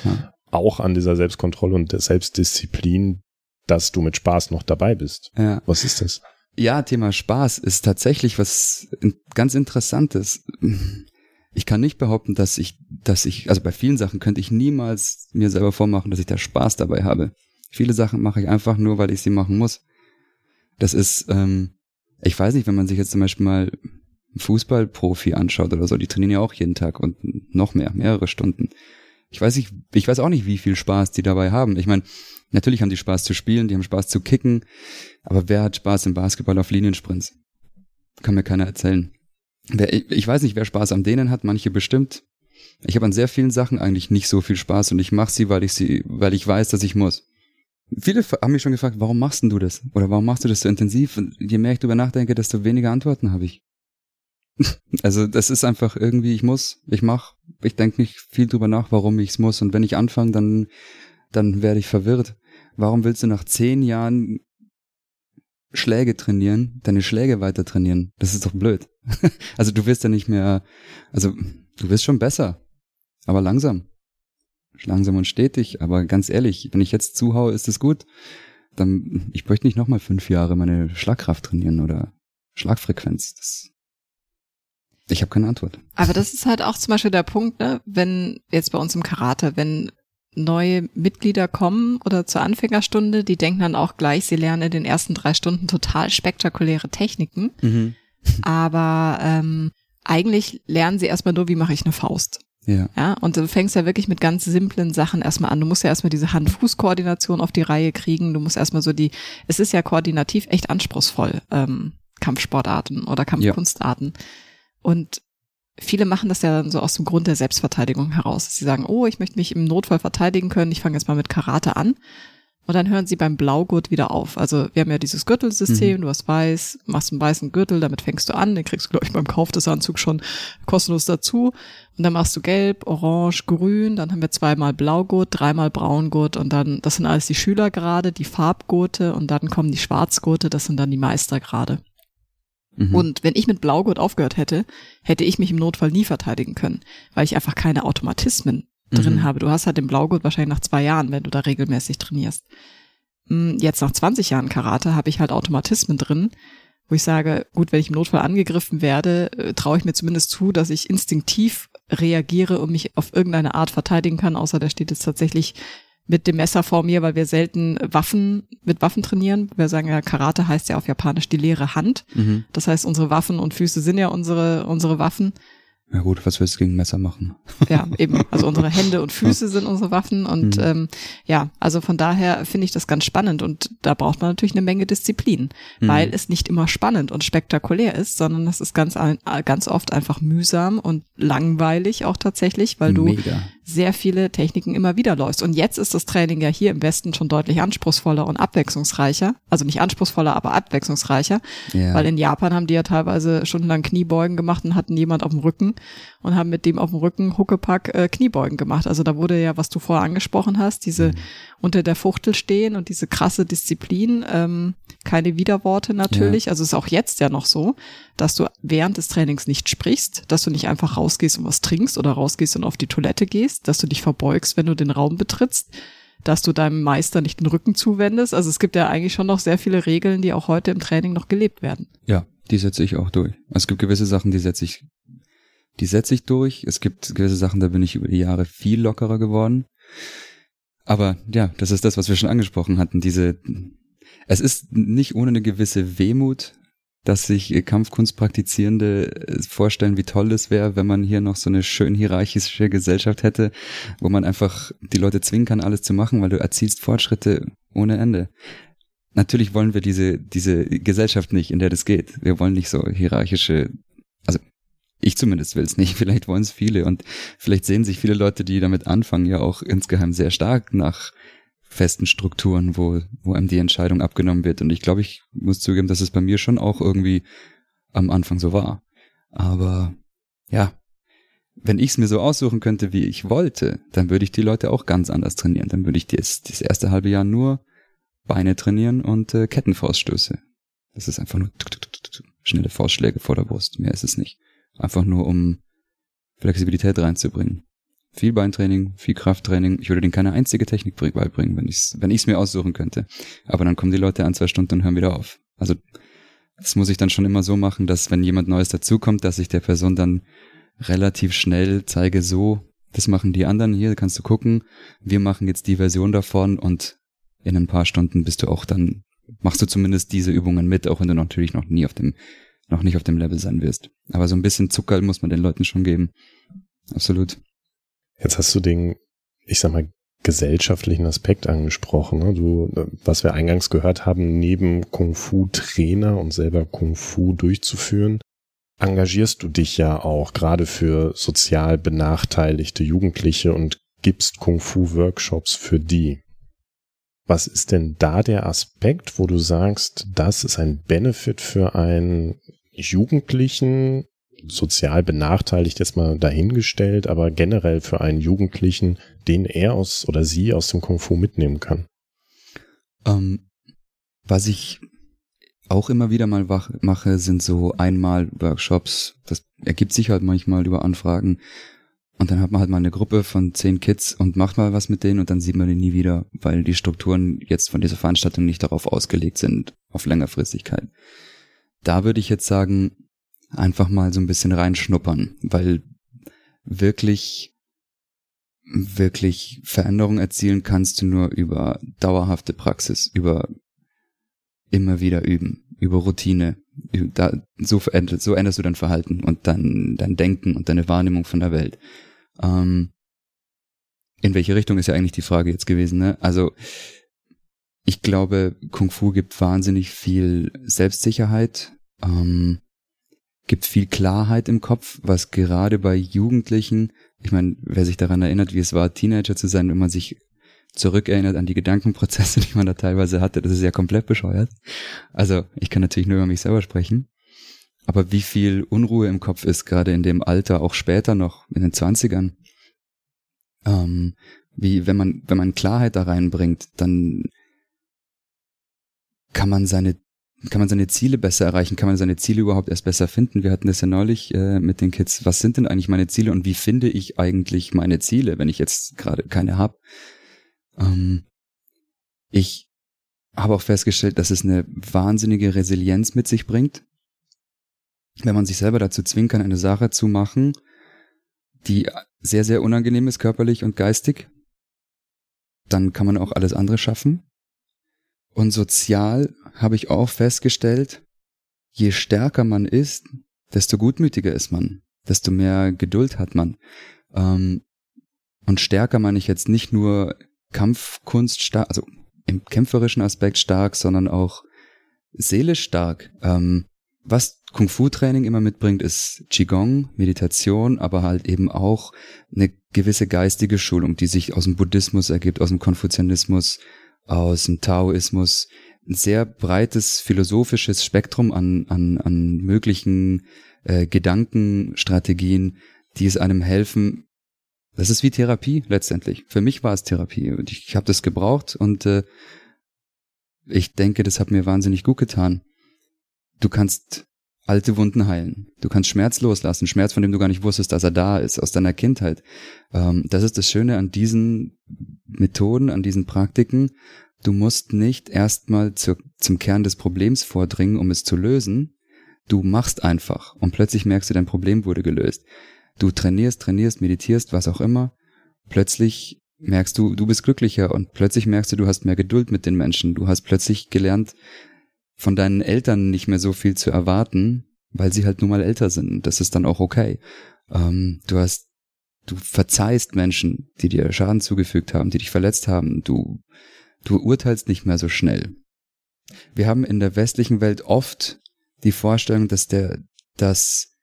auch an dieser Selbstkontrolle und der Selbstdisziplin, dass du mit Spaß noch dabei bist. Ja. Was ist das? Ja, Thema Spaß ist tatsächlich was ganz Interessantes ich kann nicht behaupten, dass ich, dass ich, also bei vielen Sachen könnte ich niemals mir selber vormachen, dass ich da Spaß dabei habe. Viele Sachen mache ich einfach nur, weil ich sie machen muss. Das ist, ähm, ich weiß nicht, wenn man sich jetzt zum Beispiel mal einen Fußballprofi anschaut oder so, die trainieren ja auch jeden Tag und noch mehr, mehrere Stunden. Ich weiß nicht, ich weiß auch nicht, wie viel Spaß die dabei haben. Ich meine, natürlich haben die Spaß zu spielen, die haben Spaß zu kicken, aber wer hat Spaß im Basketball auf Liniensprints? Kann mir keiner erzählen. Ich weiß nicht, wer Spaß am Dehnen hat, manche bestimmt. Ich habe an sehr vielen Sachen eigentlich nicht so viel Spaß und ich mache sie, weil ich sie, weil ich weiß, dass ich muss. Viele haben mich schon gefragt, warum machst denn du das? Oder warum machst du das so intensiv? Und je mehr ich drüber nachdenke, desto weniger Antworten habe ich. also das ist einfach irgendwie, ich muss, ich mach, ich denke nicht viel drüber nach, warum ich es muss. Und wenn ich anfange, dann, dann werde ich verwirrt. Warum willst du nach zehn Jahren Schläge trainieren, deine Schläge weiter trainieren. Das ist doch blöd. also du wirst ja nicht mehr, also du wirst schon besser, aber langsam. Langsam und stetig, aber ganz ehrlich, wenn ich jetzt zuhaue, ist es gut. Dann, ich möchte nicht nochmal fünf Jahre meine Schlagkraft trainieren oder Schlagfrequenz. Das, ich habe keine Antwort. Aber das ist halt auch zum Beispiel der Punkt, ne, wenn jetzt bei uns im Karate, wenn neue Mitglieder kommen oder zur Anfängerstunde, die denken dann auch gleich, sie lernen in den ersten drei Stunden total spektakuläre Techniken. Mhm. Aber ähm, eigentlich lernen sie erstmal nur, wie mache ich eine Faust. Ja. ja. Und du fängst ja wirklich mit ganz simplen Sachen erstmal an. Du musst ja erstmal diese Hand-Fuß-Koordination auf die Reihe kriegen. Du musst erstmal so die, es ist ja koordinativ echt anspruchsvoll, ähm, Kampfsportarten oder Kampfkunstarten. Ja. Und viele machen das ja dann so aus dem Grund der Selbstverteidigung heraus. Sie sagen, oh, ich möchte mich im Notfall verteidigen können, ich fange jetzt mal mit Karate an. Und dann hören sie beim Blaugurt wieder auf. Also wir haben ja dieses Gürtelsystem, mhm. du hast weiß, machst einen weißen Gürtel, damit fängst du an, den kriegst du, glaube ich, beim Kauf des Anzugs schon kostenlos dazu. Und dann machst du gelb, orange, grün, dann haben wir zweimal Blaugurt, dreimal Braungurt und dann, das sind alles die Schülergrade, die Farbgurte und dann kommen die Schwarzgurte, das sind dann die Meistergrade. Mhm. Und wenn ich mit Blaugurt aufgehört hätte, hätte ich mich im Notfall nie verteidigen können, weil ich einfach keine Automatismen drin mhm. habe. Du hast halt den Blaugurt wahrscheinlich nach zwei Jahren, wenn du da regelmäßig trainierst. Hm, jetzt nach 20 Jahren Karate habe ich halt Automatismen drin, wo ich sage, gut, wenn ich im Notfall angegriffen werde, äh, traue ich mir zumindest zu, dass ich instinktiv reagiere und mich auf irgendeine Art verteidigen kann, außer der steht jetzt tatsächlich mit dem Messer vor mir, weil wir selten Waffen mit Waffen trainieren. Wir sagen ja, Karate heißt ja auf Japanisch die leere Hand. Mhm. Das heißt, unsere Waffen und Füße sind ja unsere, unsere Waffen. Ja gut, was willst du gegen Messer machen? Ja, eben. Also unsere Hände und Füße sind unsere Waffen und mhm. ähm, ja, also von daher finde ich das ganz spannend und da braucht man natürlich eine Menge Disziplin, mhm. weil es nicht immer spannend und spektakulär ist, sondern es ist ganz ganz oft einfach mühsam und langweilig auch tatsächlich, weil du Mega. Sehr viele Techniken immer wieder läufst. Und jetzt ist das Training ja hier im Westen schon deutlich anspruchsvoller und abwechslungsreicher. Also nicht anspruchsvoller, aber abwechslungsreicher, ja. weil in Japan haben die ja teilweise stundenlang Kniebeugen gemacht und hatten jemand auf dem Rücken und haben mit dem auf dem Rücken Huckepack äh, Kniebeugen gemacht. Also da wurde ja, was du vorher angesprochen hast, diese mhm. unter der Fuchtel stehen und diese krasse Disziplin, ähm, keine Widerworte natürlich. Ja. Also ist auch jetzt ja noch so, dass du während des Trainings nicht sprichst, dass du nicht einfach rausgehst und was trinkst oder rausgehst und auf die Toilette gehst, dass du dich verbeugst, wenn du den Raum betrittst dass du deinem Meister nicht den Rücken zuwendest. Also es gibt ja eigentlich schon noch sehr viele Regeln, die auch heute im Training noch gelebt werden. Ja, die setze ich auch durch. Es gibt gewisse Sachen, die setze ich die setze ich durch. Es gibt gewisse Sachen, da bin ich über die Jahre viel lockerer geworden. Aber ja, das ist das, was wir schon angesprochen hatten. Diese, es ist nicht ohne eine gewisse Wehmut, dass sich Kampfkunstpraktizierende äh, vorstellen, wie toll es wäre, wenn man hier noch so eine schön hierarchische Gesellschaft hätte, wo man einfach die Leute zwingen kann, alles zu machen, weil du erzielst Fortschritte ohne Ende. Natürlich wollen wir diese, diese Gesellschaft nicht, in der das geht. Wir wollen nicht so hierarchische, also ich zumindest will es nicht, vielleicht wollen es viele und vielleicht sehen sich viele Leute, die damit anfangen, ja auch insgeheim sehr stark nach festen Strukturen, wo, wo einem die Entscheidung abgenommen wird. Und ich glaube, ich muss zugeben, dass es bei mir schon auch irgendwie am Anfang so war. Aber ja, wenn ich es mir so aussuchen könnte, wie ich wollte, dann würde ich die Leute auch ganz anders trainieren. Dann würde ich das, das erste halbe Jahr nur Beine trainieren und äh, Kettenfauststöße. Das ist einfach nur schnelle Faustschläge vor der Brust. Mehr ist es nicht. Einfach nur, um Flexibilität reinzubringen viel Beintraining, viel Krafttraining. Ich würde denen keine einzige Technik beibringen, wenn ich es wenn ich's mir aussuchen könnte. Aber dann kommen die Leute an zwei Stunden und hören wieder auf. Also das muss ich dann schon immer so machen, dass wenn jemand Neues dazukommt, dass ich der Person dann relativ schnell zeige, so, das machen die anderen hier, kannst du gucken. Wir machen jetzt die Version davon und in ein paar Stunden bist du auch dann, machst du zumindest diese Übungen mit, auch wenn du natürlich noch nie auf dem, noch nicht auf dem Level sein wirst. Aber so ein bisschen Zucker muss man den Leuten schon geben. Absolut. Jetzt hast du den, ich sag mal, gesellschaftlichen Aspekt angesprochen. Ne? Du, was wir eingangs gehört haben, neben Kung Fu Trainer und selber Kung Fu durchzuführen, engagierst du dich ja auch gerade für sozial benachteiligte Jugendliche und gibst Kung Fu Workshops für die. Was ist denn da der Aspekt, wo du sagst, das ist ein Benefit für einen Jugendlichen, sozial benachteiligt jetzt mal dahingestellt, aber generell für einen Jugendlichen, den er aus oder sie aus dem Kung Fu mitnehmen kann? Ähm, was ich auch immer wieder mal mache, sind so einmal Workshops. Das ergibt sich halt manchmal über Anfragen. Und dann hat man halt mal eine Gruppe von zehn Kids und macht mal was mit denen und dann sieht man die nie wieder, weil die Strukturen jetzt von dieser Veranstaltung nicht darauf ausgelegt sind, auf längerfristigkeit. Da würde ich jetzt sagen, einfach mal so ein bisschen reinschnuppern, weil wirklich, wirklich Veränderung erzielen kannst du nur über dauerhafte Praxis, über immer wieder üben, über Routine. Da, so, veränderst, so änderst du dein Verhalten und dein, dein Denken und deine Wahrnehmung von der Welt. Ähm, in welche Richtung ist ja eigentlich die Frage jetzt gewesen, ne? Also, ich glaube, Kung Fu gibt wahnsinnig viel Selbstsicherheit. Ähm, gibt viel Klarheit im Kopf, was gerade bei Jugendlichen, ich meine, wer sich daran erinnert, wie es war, Teenager zu sein, wenn man sich zurückerinnert an die Gedankenprozesse, die man da teilweise hatte, das ist ja komplett bescheuert. Also ich kann natürlich nur über mich selber sprechen. Aber wie viel Unruhe im Kopf ist, gerade in dem Alter, auch später noch, in den Zwanzigern. Ähm, wie, wenn man, wenn man Klarheit da reinbringt, dann kann man seine kann man seine Ziele besser erreichen? Kann man seine Ziele überhaupt erst besser finden? Wir hatten das ja neulich äh, mit den Kids. Was sind denn eigentlich meine Ziele und wie finde ich eigentlich meine Ziele, wenn ich jetzt gerade keine habe? Ähm, ich habe auch festgestellt, dass es eine wahnsinnige Resilienz mit sich bringt, wenn man sich selber dazu zwingen kann, eine Sache zu machen, die sehr, sehr unangenehm ist, körperlich und geistig. Dann kann man auch alles andere schaffen. Und sozial habe ich auch festgestellt, je stärker man ist, desto gutmütiger ist man, desto mehr Geduld hat man. Ähm, und stärker meine ich jetzt nicht nur Kampfkunst stark, also im kämpferischen Aspekt stark, sondern auch seelisch stark. Ähm, was Kung Fu Training immer mitbringt, ist Qigong, Meditation, aber halt eben auch eine gewisse geistige Schulung, die sich aus dem Buddhismus ergibt, aus dem Konfuzianismus, aus dem Taoismus, ein sehr breites philosophisches Spektrum an, an, an möglichen äh, Gedankenstrategien, die es einem helfen. Das ist wie Therapie letztendlich. Für mich war es Therapie und ich, ich habe das gebraucht und äh, ich denke, das hat mir wahnsinnig gut getan. Du kannst alte Wunden heilen. Du kannst Schmerz loslassen, Schmerz, von dem du gar nicht wusstest, dass er da ist, aus deiner Kindheit. Ähm, das ist das Schöne an diesen Methoden, an diesen Praktiken. Du musst nicht erstmal zu, zum Kern des Problems vordringen, um es zu lösen. Du machst einfach und plötzlich merkst du, dein Problem wurde gelöst. Du trainierst, trainierst, meditierst, was auch immer. Plötzlich merkst du, du bist glücklicher und plötzlich merkst du, du hast mehr Geduld mit den Menschen. Du hast plötzlich gelernt, von deinen Eltern nicht mehr so viel zu erwarten, weil sie halt nun mal älter sind. Das ist dann auch okay. Ähm, du hast, du verzeihst Menschen, die dir Schaden zugefügt haben, die dich verletzt haben. Du, du urteilst nicht mehr so schnell. Wir haben in der westlichen Welt oft die Vorstellung, dass der, dass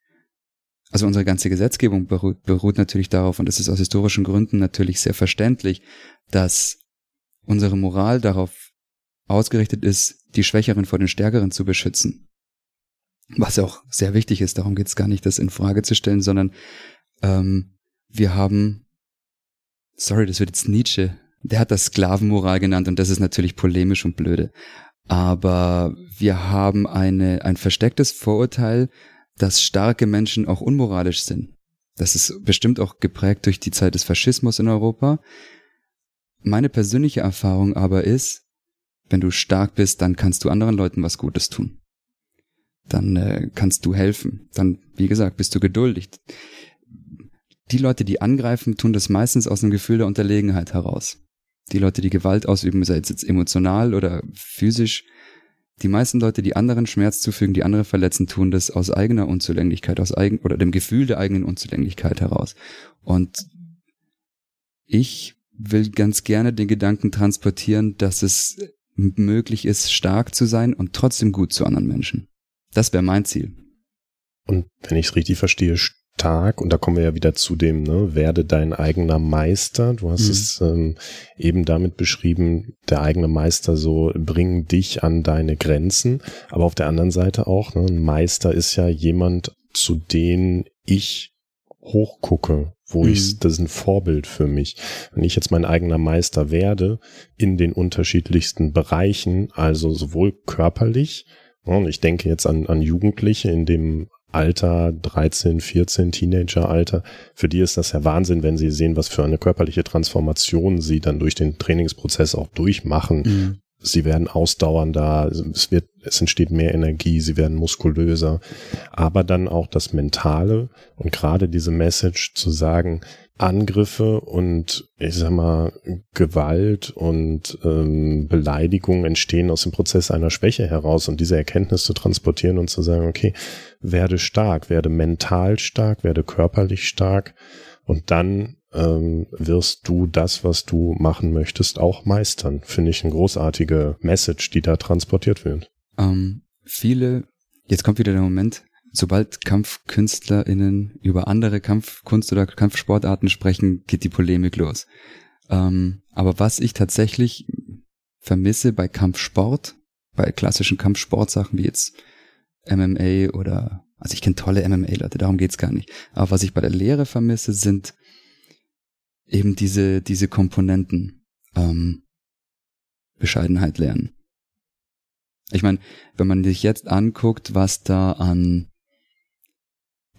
also unsere ganze Gesetzgebung beruht, beruht natürlich darauf, und das ist aus historischen Gründen natürlich sehr verständlich, dass unsere Moral darauf ausgerichtet ist, die Schwächeren vor den Stärkeren zu beschützen. Was auch sehr wichtig ist, darum geht es gar nicht, das in Frage zu stellen, sondern ähm, wir haben, sorry, das wird jetzt Nietzsche, der hat das Sklavenmoral genannt und das ist natürlich polemisch und blöde. Aber wir haben eine, ein verstecktes Vorurteil, dass starke Menschen auch unmoralisch sind. Das ist bestimmt auch geprägt durch die Zeit des Faschismus in Europa. Meine persönliche Erfahrung aber ist, wenn du stark bist, dann kannst du anderen Leuten was Gutes tun. Dann äh, kannst du helfen. Dann, wie gesagt, bist du geduldig. Die Leute, die angreifen, tun das meistens aus einem Gefühl der Unterlegenheit heraus. Die Leute, die Gewalt ausüben, sei es jetzt emotional oder physisch, die meisten Leute, die anderen Schmerz zufügen, die andere verletzen, tun das aus eigener Unzulänglichkeit, aus eigen oder dem Gefühl der eigenen Unzulänglichkeit heraus. Und ich will ganz gerne den Gedanken transportieren, dass es möglich ist, stark zu sein und trotzdem gut zu anderen Menschen. Das wäre mein Ziel. Und wenn ich es richtig verstehe, Tag, und da kommen wir ja wieder zu dem, ne, werde dein eigener Meister. Du hast mhm. es ähm, eben damit beschrieben, der eigene Meister so bringen dich an deine Grenzen. Aber auf der anderen Seite auch, ne, ein Meister ist ja jemand, zu dem ich hochgucke, wo mhm. ich, das ist ein Vorbild für mich. Wenn ich jetzt mein eigener Meister werde, in den unterschiedlichsten Bereichen, also sowohl körperlich, ne, und ich denke jetzt an, an Jugendliche in dem Alter, 13, 14, Teenageralter, für die ist das ja Wahnsinn, wenn sie sehen, was für eine körperliche Transformation sie dann durch den Trainingsprozess auch durchmachen. Mhm. Sie werden ausdauernder, es wird, es entsteht mehr Energie, sie werden muskulöser, aber dann auch das Mentale und gerade diese Message zu sagen, Angriffe und ich sag mal Gewalt und ähm, Beleidigung entstehen aus dem Prozess einer Schwäche heraus und diese Erkenntnis zu transportieren und zu sagen, okay, werde stark, werde mental stark, werde körperlich stark und dann ähm, wirst du das, was du machen möchtest, auch meistern. Finde ich eine großartige Message, die da transportiert wird. Ähm, viele, jetzt kommt wieder der Moment, sobald KampfkünstlerInnen über andere Kampfkunst oder Kampfsportarten sprechen, geht die Polemik los. Ähm, aber was ich tatsächlich vermisse bei Kampfsport, bei klassischen Kampfsportsachen wie jetzt MMA oder, also ich kenne tolle MMA-Leute, darum geht's gar nicht. Aber was ich bei der Lehre vermisse, sind eben diese, diese Komponenten. Ähm, Bescheidenheit lernen. Ich meine, wenn man sich jetzt anguckt, was da an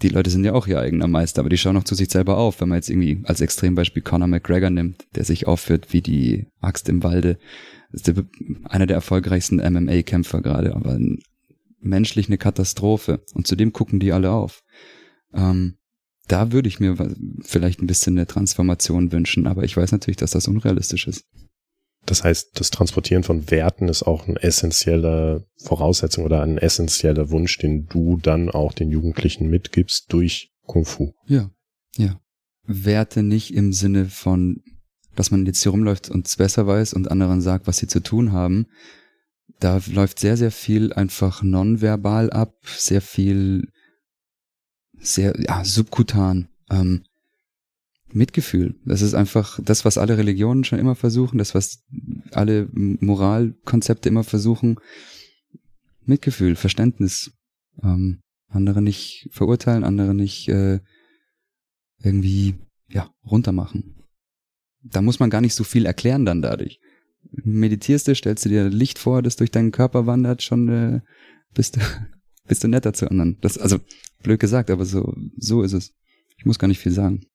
die Leute sind ja auch ihr eigener Meister, aber die schauen auch zu sich selber auf. Wenn man jetzt irgendwie als Extrembeispiel Conor McGregor nimmt, der sich aufführt wie die Axt im Walde, ist der, einer der erfolgreichsten MMA-Kämpfer gerade, aber menschlich eine Katastrophe. Und zudem gucken die alle auf. Ähm, da würde ich mir vielleicht ein bisschen eine Transformation wünschen, aber ich weiß natürlich, dass das unrealistisch ist. Das heißt, das Transportieren von Werten ist auch eine essentielle Voraussetzung oder ein essentieller Wunsch, den du dann auch den Jugendlichen mitgibst durch Kung Fu. Ja, ja. Werte nicht im Sinne von, dass man jetzt hier rumläuft und es besser weiß und anderen sagt, was sie zu tun haben. Da läuft sehr, sehr viel einfach nonverbal ab, sehr viel, sehr, ja, subkutan. Ähm, Mitgefühl. Das ist einfach das, was alle Religionen schon immer versuchen, das, was alle Moralkonzepte immer versuchen. Mitgefühl, Verständnis. Ähm, andere nicht verurteilen, andere nicht äh, irgendwie ja runtermachen. Da muss man gar nicht so viel erklären dann dadurch. Meditierst du, stellst du dir Licht vor, das durch deinen Körper wandert, schon äh, bist du bist du netter zu anderen. Das also blöd gesagt, aber so so ist es. Ich muss gar nicht viel sagen.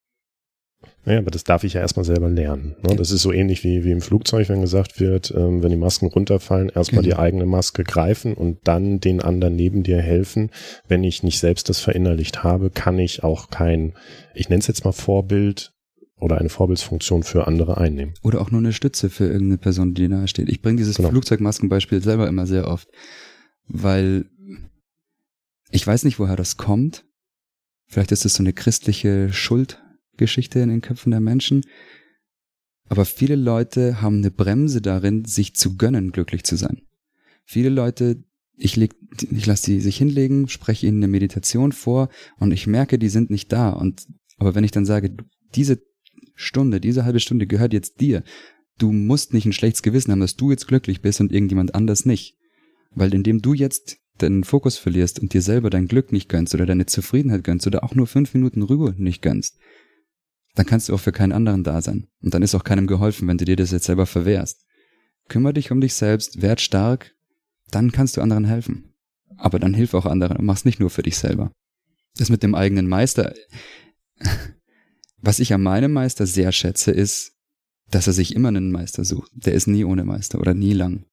Naja, aber das darf ich ja erstmal selber lernen. Ne? Das ist so ähnlich wie, wie im Flugzeug, wenn gesagt wird, ähm, wenn die Masken runterfallen, erstmal genau. die eigene Maske greifen und dann den anderen neben dir helfen. Wenn ich nicht selbst das verinnerlicht habe, kann ich auch kein, ich nenne es jetzt mal Vorbild oder eine Vorbildsfunktion für andere einnehmen. Oder auch nur eine Stütze für irgendeine Person, die nahe steht. Ich bringe dieses genau. Flugzeugmaskenbeispiel selber immer sehr oft. weil ich weiß nicht, woher das kommt. Vielleicht ist es so eine christliche Schuldgeschichte in den Köpfen der Menschen. Aber viele Leute haben eine Bremse darin, sich zu gönnen, glücklich zu sein. Viele Leute, ich, ich lasse sie sich hinlegen, spreche ihnen eine Meditation vor und ich merke, die sind nicht da. Und aber wenn ich dann sage, diese Stunde, diese halbe Stunde gehört jetzt dir, du musst nicht ein schlechtes Gewissen haben, dass du jetzt glücklich bist und irgendjemand anders nicht. Weil indem du jetzt deinen Fokus verlierst und dir selber dein Glück nicht gönnst oder deine Zufriedenheit gönnst oder auch nur fünf Minuten Ruhe nicht gönnst, dann kannst du auch für keinen anderen da sein. Und dann ist auch keinem geholfen, wenn du dir das jetzt selber verwehrst. Kümmer dich um dich selbst, werd stark, dann kannst du anderen helfen. Aber dann hilf auch anderen und mach's nicht nur für dich selber. Das mit dem eigenen Meister, was ich an meinem Meister sehr schätze, ist, dass er sich immer einen Meister sucht. Der ist nie ohne Meister oder nie lang.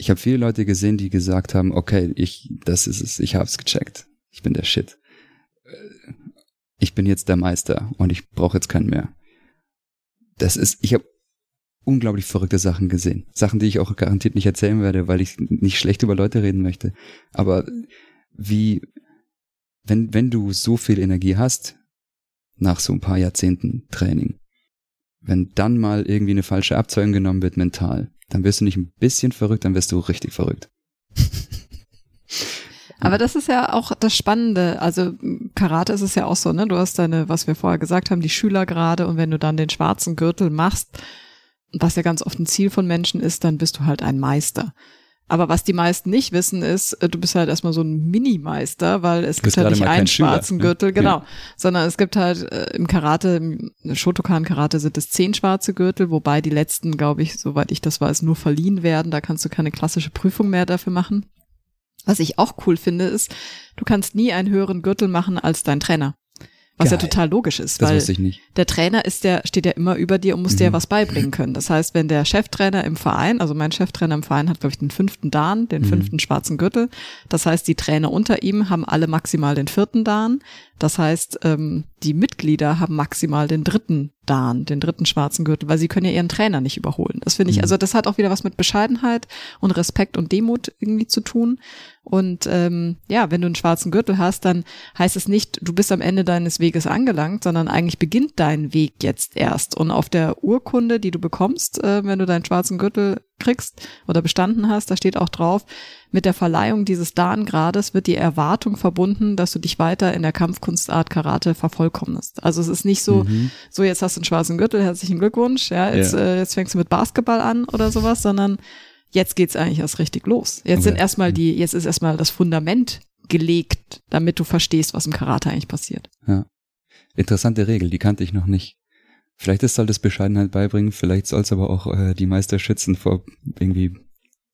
Ich habe viele Leute gesehen, die gesagt haben, okay, ich, das ist es, ich hab's gecheckt. Ich bin der Shit. Äh, ich bin jetzt der Meister und ich brauche jetzt keinen mehr. Das ist, ich habe unglaublich verrückte Sachen gesehen. Sachen, die ich auch garantiert nicht erzählen werde, weil ich nicht schlecht über Leute reden möchte. Aber wie, wenn, wenn du so viel Energie hast, nach so ein paar Jahrzehnten Training, wenn dann mal irgendwie eine falsche Abzeugung genommen wird mental, dann wirst du nicht ein bisschen verrückt, dann wirst du richtig verrückt. Aber das ist ja auch das Spannende. Also Karate ist es ja auch so, ne? Du hast deine, was wir vorher gesagt haben, die Schüler gerade und wenn du dann den schwarzen Gürtel machst, was ja ganz oft ein Ziel von Menschen ist, dann bist du halt ein Meister. Aber was die meisten nicht wissen, ist, äh, du bist halt erstmal so ein Mini-Meister, weil es gibt halt nicht einen schwarzen Schüler, Gürtel, genau, ja. sondern es gibt halt äh, im Karate, im Shotokan-Karate sind es zehn schwarze Gürtel, wobei die letzten, glaube ich, soweit ich das weiß, nur verliehen werden. Da kannst du keine klassische Prüfung mehr dafür machen. Was ich auch cool finde, ist, du kannst nie einen höheren Gürtel machen als dein Trainer. Was Geil. ja total logisch ist, das weil der Trainer ist der, steht ja immer über dir und muss mhm. dir was beibringen können. Das heißt, wenn der Cheftrainer im Verein, also mein Cheftrainer im Verein hat, glaube ich, den fünften Dan, den mhm. fünften schwarzen Gürtel. Das heißt, die Trainer unter ihm haben alle maximal den vierten Dan. Das heißt, ähm, die Mitglieder haben maximal den dritten Dan, den dritten schwarzen Gürtel, weil sie können ja ihren Trainer nicht überholen. Das finde ich, mhm. also das hat auch wieder was mit Bescheidenheit und Respekt und Demut irgendwie zu tun. Und ähm, ja, wenn du einen schwarzen Gürtel hast, dann heißt es nicht, du bist am Ende deines Weges angelangt, sondern eigentlich beginnt dein Weg jetzt erst. Und auf der Urkunde, die du bekommst, äh, wenn du deinen schwarzen Gürtel kriegst oder bestanden hast, da steht auch drauf, mit der Verleihung dieses Dan-Grades wird die Erwartung verbunden, dass du dich weiter in der Kampfkunstart Karate vervollkommnest. Also es ist nicht so, mhm. so jetzt hast du einen schwarzen Gürtel, herzlichen Glückwunsch, ja, jetzt, ja. Äh, jetzt fängst du mit Basketball an oder sowas, sondern jetzt geht's eigentlich erst richtig los. Jetzt okay. sind erstmal die, jetzt ist erstmal das Fundament gelegt, damit du verstehst, was im Karate eigentlich passiert. Ja. Interessante Regel, die kannte ich noch nicht. Vielleicht ist soll das Bescheidenheit beibringen, vielleicht soll es aber auch äh, die Meister schützen vor irgendwie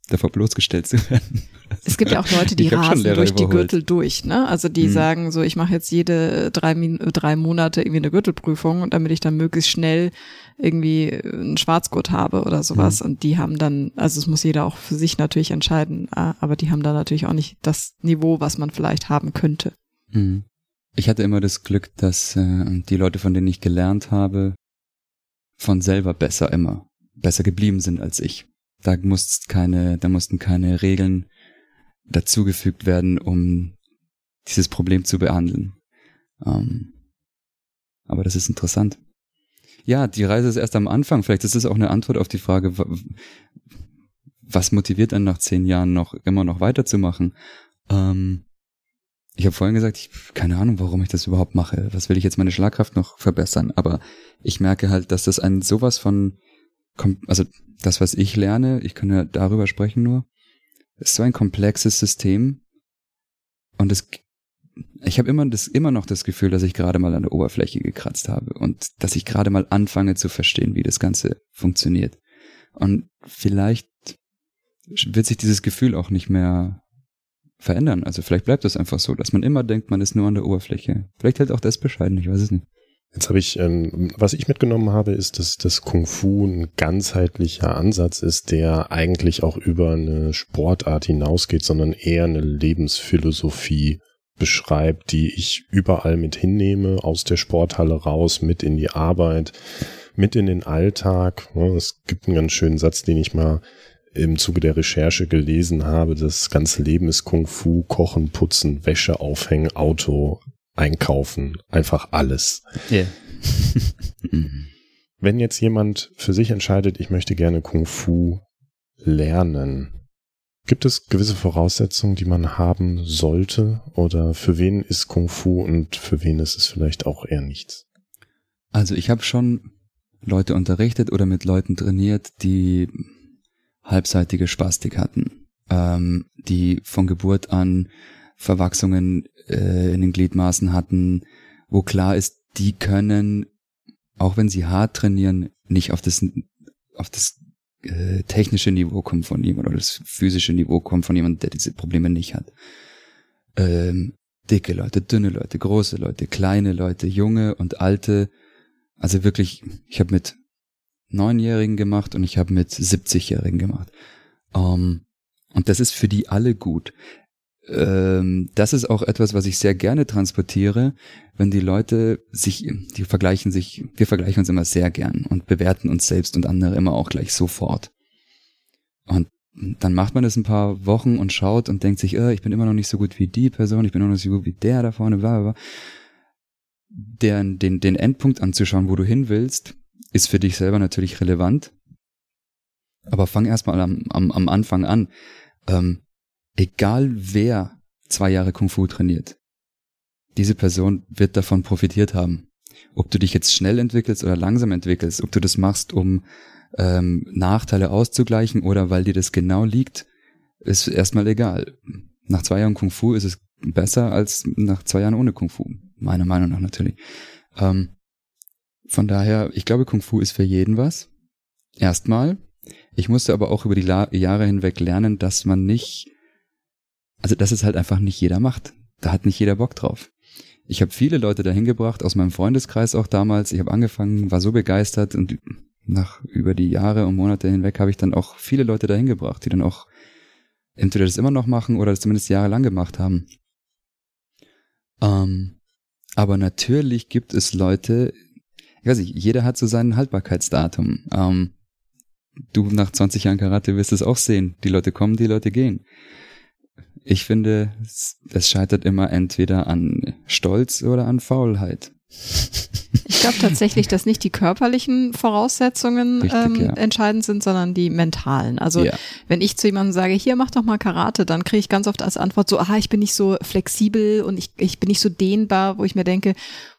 davor bloßgestellt zu werden. Es gibt ja auch Leute, die rasen durch die Gürtel durch, ne? Also die mhm. sagen so, ich mache jetzt jede drei, drei Monate irgendwie eine Gürtelprüfung, damit ich dann möglichst schnell irgendwie einen Schwarzgurt habe oder sowas. Mhm. Und die haben dann, also es muss jeder auch für sich natürlich entscheiden, äh, aber die haben da natürlich auch nicht das Niveau, was man vielleicht haben könnte. Mhm. Ich hatte immer das Glück, dass äh, die Leute, von denen ich gelernt habe, von selber besser immer besser geblieben sind als ich. Da mussten keine, da mussten keine Regeln dazugefügt werden, um dieses Problem zu behandeln. Ähm, aber das ist interessant. Ja, die Reise ist erst am Anfang. Vielleicht ist es auch eine Antwort auf die Frage, was motiviert einen nach zehn Jahren noch immer noch weiterzumachen? Ähm, ich habe vorhin gesagt, ich keine Ahnung, warum ich das überhaupt mache. Was will ich jetzt meine Schlagkraft noch verbessern? Aber ich merke halt, dass das ein sowas von, also das, was ich lerne, ich kann ja darüber sprechen nur, ist so ein komplexes System und es, ich habe immer das, immer noch das Gefühl, dass ich gerade mal an der Oberfläche gekratzt habe und dass ich gerade mal anfange zu verstehen, wie das Ganze funktioniert. Und vielleicht wird sich dieses Gefühl auch nicht mehr verändern. Also vielleicht bleibt es einfach so, dass man immer denkt, man ist nur an der Oberfläche. Vielleicht hält auch das bescheiden, ich weiß es nicht. Jetzt habe ich, ähm, was ich mitgenommen habe, ist, dass das Kung Fu ein ganzheitlicher Ansatz ist, der eigentlich auch über eine Sportart hinausgeht, sondern eher eine Lebensphilosophie beschreibt, die ich überall mit hinnehme, aus der Sporthalle raus, mit in die Arbeit, mit in den Alltag. Es gibt einen ganz schönen Satz, den ich mal im Zuge der Recherche gelesen habe, das ganze Leben ist Kung Fu, Kochen, Putzen, Wäsche aufhängen, Auto, einkaufen, einfach alles. Yeah. Wenn jetzt jemand für sich entscheidet, ich möchte gerne Kung Fu lernen, gibt es gewisse Voraussetzungen, die man haben sollte? Oder für wen ist Kung Fu und für wen ist es vielleicht auch eher nichts? Also ich habe schon Leute unterrichtet oder mit Leuten trainiert, die halbseitige Spastik hatten, ähm, die von Geburt an Verwachsungen äh, in den Gliedmaßen hatten, wo klar ist, die können, auch wenn sie hart trainieren, nicht auf das, auf das äh, technische Niveau kommen von jemand oder das physische Niveau kommen von jemand, der diese Probleme nicht hat. Ähm, dicke Leute, dünne Leute, große Leute, kleine Leute, junge und alte. Also wirklich, ich habe mit Neunjährigen gemacht und ich habe mit 70-Jährigen gemacht. Ähm, und das ist für die alle gut ähm, das ist auch etwas, was ich sehr gerne transportiere, wenn die Leute sich, die vergleichen sich, wir vergleichen uns immer sehr gern und bewerten uns selbst und andere immer auch gleich sofort. Und dann macht man das ein paar Wochen und schaut und denkt sich, äh, ich bin immer noch nicht so gut wie die Person, ich bin immer noch nicht so gut wie der da vorne, bla bla bla. Der, den, den Endpunkt anzuschauen, wo du hin willst, ist für dich selber natürlich relevant. Aber fang erstmal am, am, am Anfang an. Ähm, egal wer zwei Jahre Kung Fu trainiert, diese Person wird davon profitiert haben. Ob du dich jetzt schnell entwickelst oder langsam entwickelst, ob du das machst, um ähm, Nachteile auszugleichen oder weil dir das genau liegt, ist erstmal egal. Nach zwei Jahren Kung Fu ist es besser als nach zwei Jahren ohne Kung Fu. Meiner Meinung nach natürlich. Ähm, von daher, ich glaube, Kung Fu ist für jeden was. Erstmal. Ich musste aber auch über die La Jahre hinweg lernen, dass man nicht also dass es halt einfach nicht jeder macht. Da hat nicht jeder Bock drauf. Ich habe viele Leute dahin gebracht, aus meinem Freundeskreis auch damals. Ich habe angefangen, war so begeistert und nach über die Jahre und Monate hinweg habe ich dann auch viele Leute dahin gebracht, die dann auch entweder das immer noch machen oder das zumindest jahrelang gemacht haben. Ähm, aber natürlich gibt es Leute, ich weiß nicht, jeder hat so sein Haltbarkeitsdatum. Ähm, du nach 20 Jahren Karate wirst es auch sehen. Die Leute kommen, die Leute gehen. Ich finde, es scheitert immer entweder an Stolz oder an Faulheit. Ich glaube tatsächlich, dass nicht die körperlichen Voraussetzungen Richtig, ähm, ja. entscheidend sind, sondern die mentalen. Also ja. wenn ich zu jemandem sage, hier mach doch mal Karate, dann kriege ich ganz oft als Antwort so, aha, ich bin nicht so flexibel und ich, ich bin nicht so dehnbar, wo ich mir denke,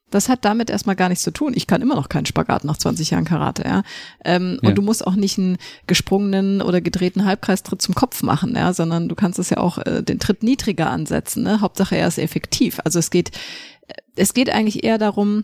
das hat damit erstmal gar nichts zu tun. Ich kann immer noch keinen Spagat nach 20 Jahren Karate, ja. Ähm, ja. Und du musst auch nicht einen gesprungenen oder gedrehten Halbkreistritt zum Kopf machen, ja, sondern du kannst es ja auch äh, den Tritt niedriger ansetzen. Ne? Hauptsache er ist effektiv. Also es geht, äh, es geht eigentlich eher darum,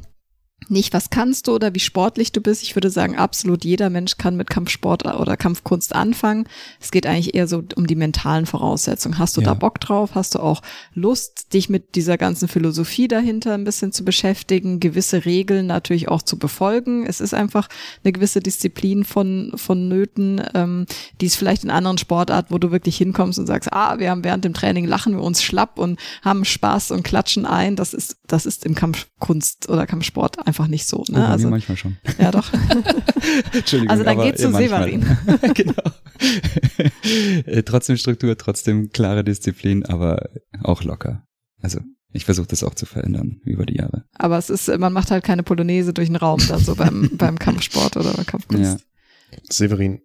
nicht, was kannst du oder wie sportlich du bist. Ich würde sagen, absolut jeder Mensch kann mit Kampfsport oder Kampfkunst anfangen. Es geht eigentlich eher so um die mentalen Voraussetzungen. Hast du ja. da Bock drauf? Hast du auch Lust, dich mit dieser ganzen Philosophie dahinter ein bisschen zu beschäftigen, gewisse Regeln natürlich auch zu befolgen? Es ist einfach eine gewisse Disziplin von, von Nöten, ähm, die es vielleicht in anderen Sportarten, wo du wirklich hinkommst und sagst, ah, wir haben während dem Training lachen wir uns schlapp und haben Spaß und klatschen ein. Das ist, das ist im Kampfkunst oder Kampfsport einfach einfach nicht so. Ne? Oh, also manchmal schon. Ja, doch. Entschuldigung. Also dann geht zu Severin. genau. Äh, trotzdem Struktur, trotzdem klare Disziplin, aber auch locker. Also ich versuche das auch zu verändern über die Jahre. Aber es ist, man macht halt keine Polonaise durch den Raum dann so beim, beim Kampfsport oder beim Kampfkunst. Ja. Severin,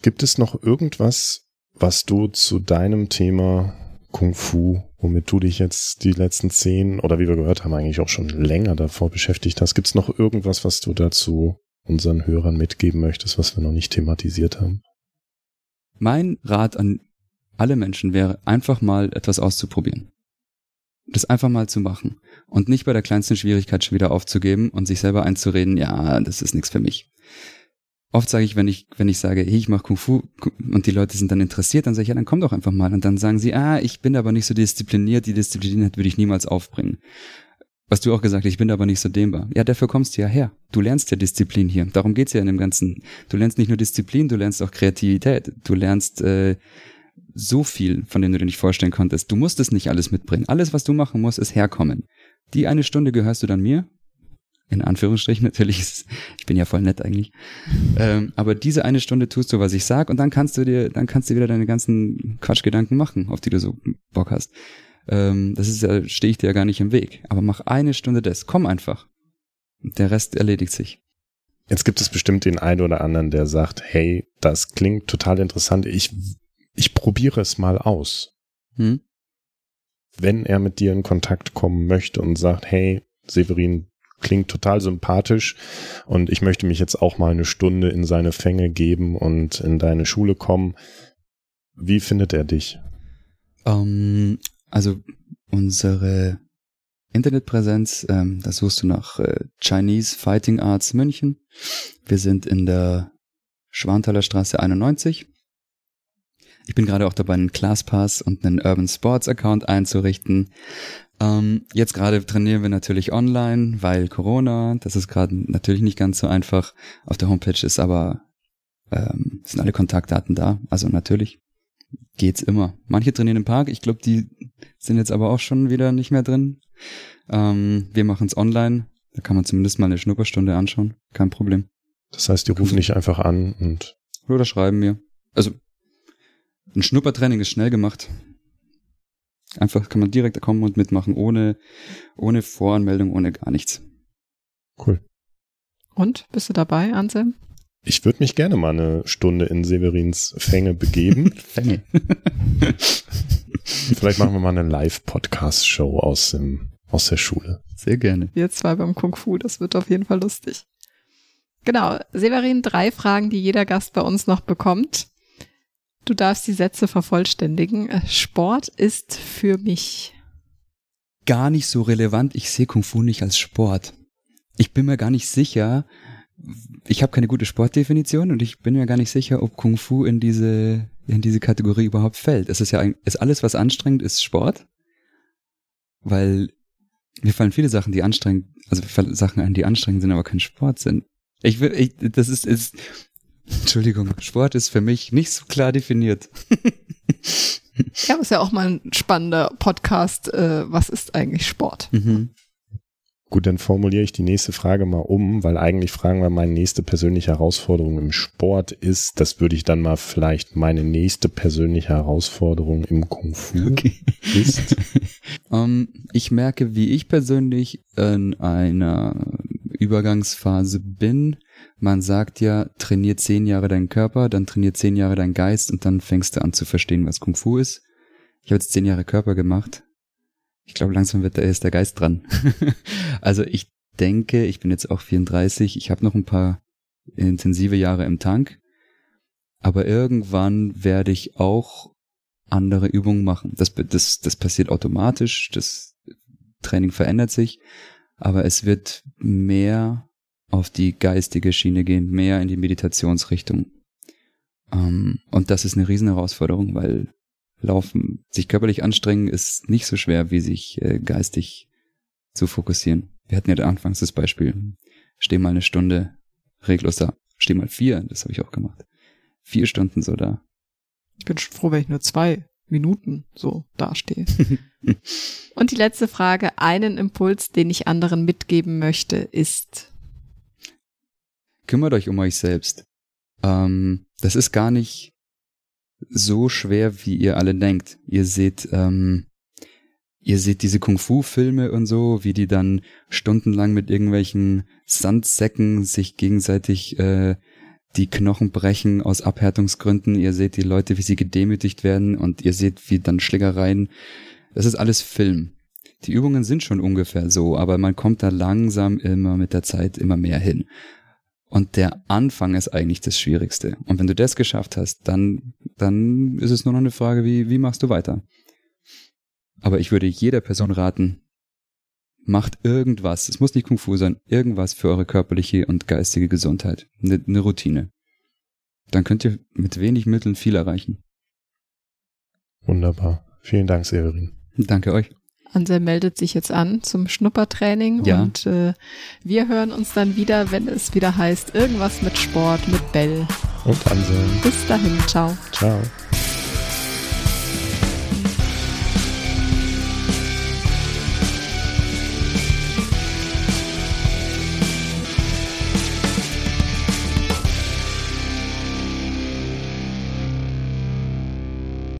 gibt es noch irgendwas, was du zu deinem Thema Kung Fu, womit du dich jetzt die letzten zehn oder wie wir gehört haben, eigentlich auch schon länger davor beschäftigt hast. Gibt es noch irgendwas, was du dazu unseren Hörern mitgeben möchtest, was wir noch nicht thematisiert haben? Mein Rat an alle Menschen wäre, einfach mal etwas auszuprobieren. Das einfach mal zu machen und nicht bei der kleinsten Schwierigkeit schon wieder aufzugeben und sich selber einzureden, ja, das ist nichts für mich oft sage ich, wenn ich, wenn ich sage, hey, ich mache Kung Fu und die Leute sind dann interessiert, dann sage ich, ja, dann komm doch einfach mal. Und dann sagen sie, ah, ich bin aber nicht so diszipliniert, die Disziplin würde ich niemals aufbringen. Was du auch gesagt hast, ich bin aber nicht so dehnbar. Ja, dafür kommst du ja her. Du lernst ja Disziplin hier. Darum geht's ja in dem Ganzen. Du lernst nicht nur Disziplin, du lernst auch Kreativität. Du lernst äh, so viel, von dem du dir nicht vorstellen konntest. Du musst es nicht alles mitbringen. Alles, was du machen musst, ist herkommen. Die eine Stunde gehörst du dann mir In Anführungsstrichen natürlich. Ist, ich bin ja voll nett eigentlich. Ähm, aber diese eine Stunde tust du, was ich sag, und dann kannst du dir, dann kannst du wieder deine ganzen Quatschgedanken machen, auf die du so Bock hast. Ähm, das ist ja, stehe ich dir ja gar nicht im Weg. Aber mach eine Stunde das. Komm einfach. Der Rest erledigt sich. Jetzt gibt es bestimmt den einen oder anderen, der sagt, hey, das klingt total interessant. Ich, ich probiere es mal aus. Hm? Wenn er mit dir in Kontakt kommen möchte und sagt, hey, Severin klingt total sympathisch und ich möchte mich jetzt auch mal eine Stunde in seine Fänge geben und in deine Schule kommen. Wie findet er dich? Um, ähm, also unsere Internetpräsenz, ähm, da suchst du nach äh, Chinese Fighting Arts München. Wir sind in der Schwanthaler Straße 91. Ich bin gerade auch dabei, einen ClassPass und einen Urban Sports Account einzurichten. Ähm, jetzt gerade trainieren wir natürlich online, weil Corona. Das ist gerade natürlich nicht ganz so einfach. Auf der Homepage ist aber ähm, sind alle Kontaktdaten da. Also natürlich geht's immer. Manche trainieren im Park. Ich glaube, die sind jetzt aber auch schon wieder nicht mehr drin. Ähm, wir machen es online. Da kann man zumindest mal eine Schnupperstunde anschauen. Kein Problem. Das heißt, die rufen nicht einfach an und. Oder schreiben mir. Also, ein Schnuppertraining ist schnell gemacht. Einfach kann man direkt kommen und mitmachen, ohne, ohne Voranmeldung, ohne gar nichts. Cool. Und? Bist du dabei, Anselm? Ich würde mich gerne mal eine Stunde in Severins Fänge begeben. Fänge. Vielleicht machen wir mal eine Live-Podcast-Show aus dem, aus der Schule. Sehr gerne. Wir zwei beim Kung Fu, das wird auf jeden Fall lustig. Genau, Severin, drei Fragen, die jeder Gast bei uns noch bekommt. Du darfst die Sätze vervollständigen. Sport ist für mich gar nicht so relevant. Ich sehe Kung Fu nicht als Sport. Ich bin mir gar nicht sicher, ich habe keine gute Sportdefinition und ich bin mir gar nicht sicher, ob Kung Fu in diese, in diese Kategorie überhaupt fällt. Es ist ja, ist alles, was anstrengend ist, Sport. Weil mir fallen viele Sachen, die anstrengend, also Sachen ein, die anstrengend sind, aber kein Sport sind. Ich will, ich, das ist, ist, Entschuldigung, Sport ist für mich nicht so klar definiert. ja, ist ja auch mal ein spannender Podcast. Äh, was ist eigentlich Sport? Mhm. Gut, dann formuliere ich die nächste Frage mal um, weil eigentlich fragen wir, meine nächste persönliche Herausforderung im Sport ist. Das würde ich dann mal vielleicht meine nächste persönliche Herausforderung im Kung Fu okay. ist. um, ähm, ich merke, wie ich persönlich in einer Übergangsphase bin. Man sagt ja, trainier zehn Jahre deinen Körper, dann trainier zehn Jahre deinen Geist und dann fängst du an zu verstehen, was Kung Fu ist. Ich habe jetzt zehn Jahre Körper gemacht ich glaube, langsam wird da erst der Geist dran. also ich denke, ich bin jetzt auch 34, ich habe noch ein paar intensive Jahre im Tank, aber irgendwann werde ich auch andere Übungen machen. Das, das, das passiert automatisch, das Training verändert sich, aber es wird mehr auf die geistige Schiene gehen, mehr in die Meditationsrichtung. Ähm, und das ist eine riesen Herausforderung, weil Laufen, sich körperlich anstrengen ist nicht so schwer, wie sich äh, geistig zu fokussieren. Wir hatten ja da anfangs das Beispiel. Steh mal eine Stunde reglos da. Steh mal vier, das habe ich auch gemacht. Vier Stunden so da. Ich bin schon froh, wenn ich nur zwei Minuten so dastehe. Und die letzte Frage, einen Impuls, den ich anderen mitgeben möchte, ist. Kümmert euch um euch selbst. Ähm, das ist gar nicht so schwer, wie ihr alle denkt. Ihr seht, ähm, ihr seht diese Kung-Fu-Filme und so, wie die dann stundenlang mit irgendwelchen Sandsäcken sich gegenseitig äh, die Knochen brechen aus Abhärtungsgründen. Ihr seht die Leute, wie sie gedemütigt werden und ihr seht, wie dann Schlägereien. Das ist alles Film. Die Übungen sind schon ungefähr so, aber man kommt da langsam immer mit der Zeit immer mehr hin. Und der Anfang ist eigentlich das Schwierigste. Und wenn du das geschafft hast, dann, dann ist es nur noch eine Frage, wie, wie machst du weiter? Aber ich würde jeder Person raten, macht irgendwas. Es muss nicht Kung Fu sein, irgendwas für eure körperliche und geistige Gesundheit. Eine, eine Routine. Dann könnt ihr mit wenig Mitteln viel erreichen. Wunderbar. Vielen Dank, Severin. Danke euch. Anselm meldet sich jetzt an zum Schnuppertraining ja. und äh, wir hören uns dann wieder, wenn es wieder heißt, irgendwas mit Sport, mit Bell. Und Anselm. Bis dahin, ciao. Ciao.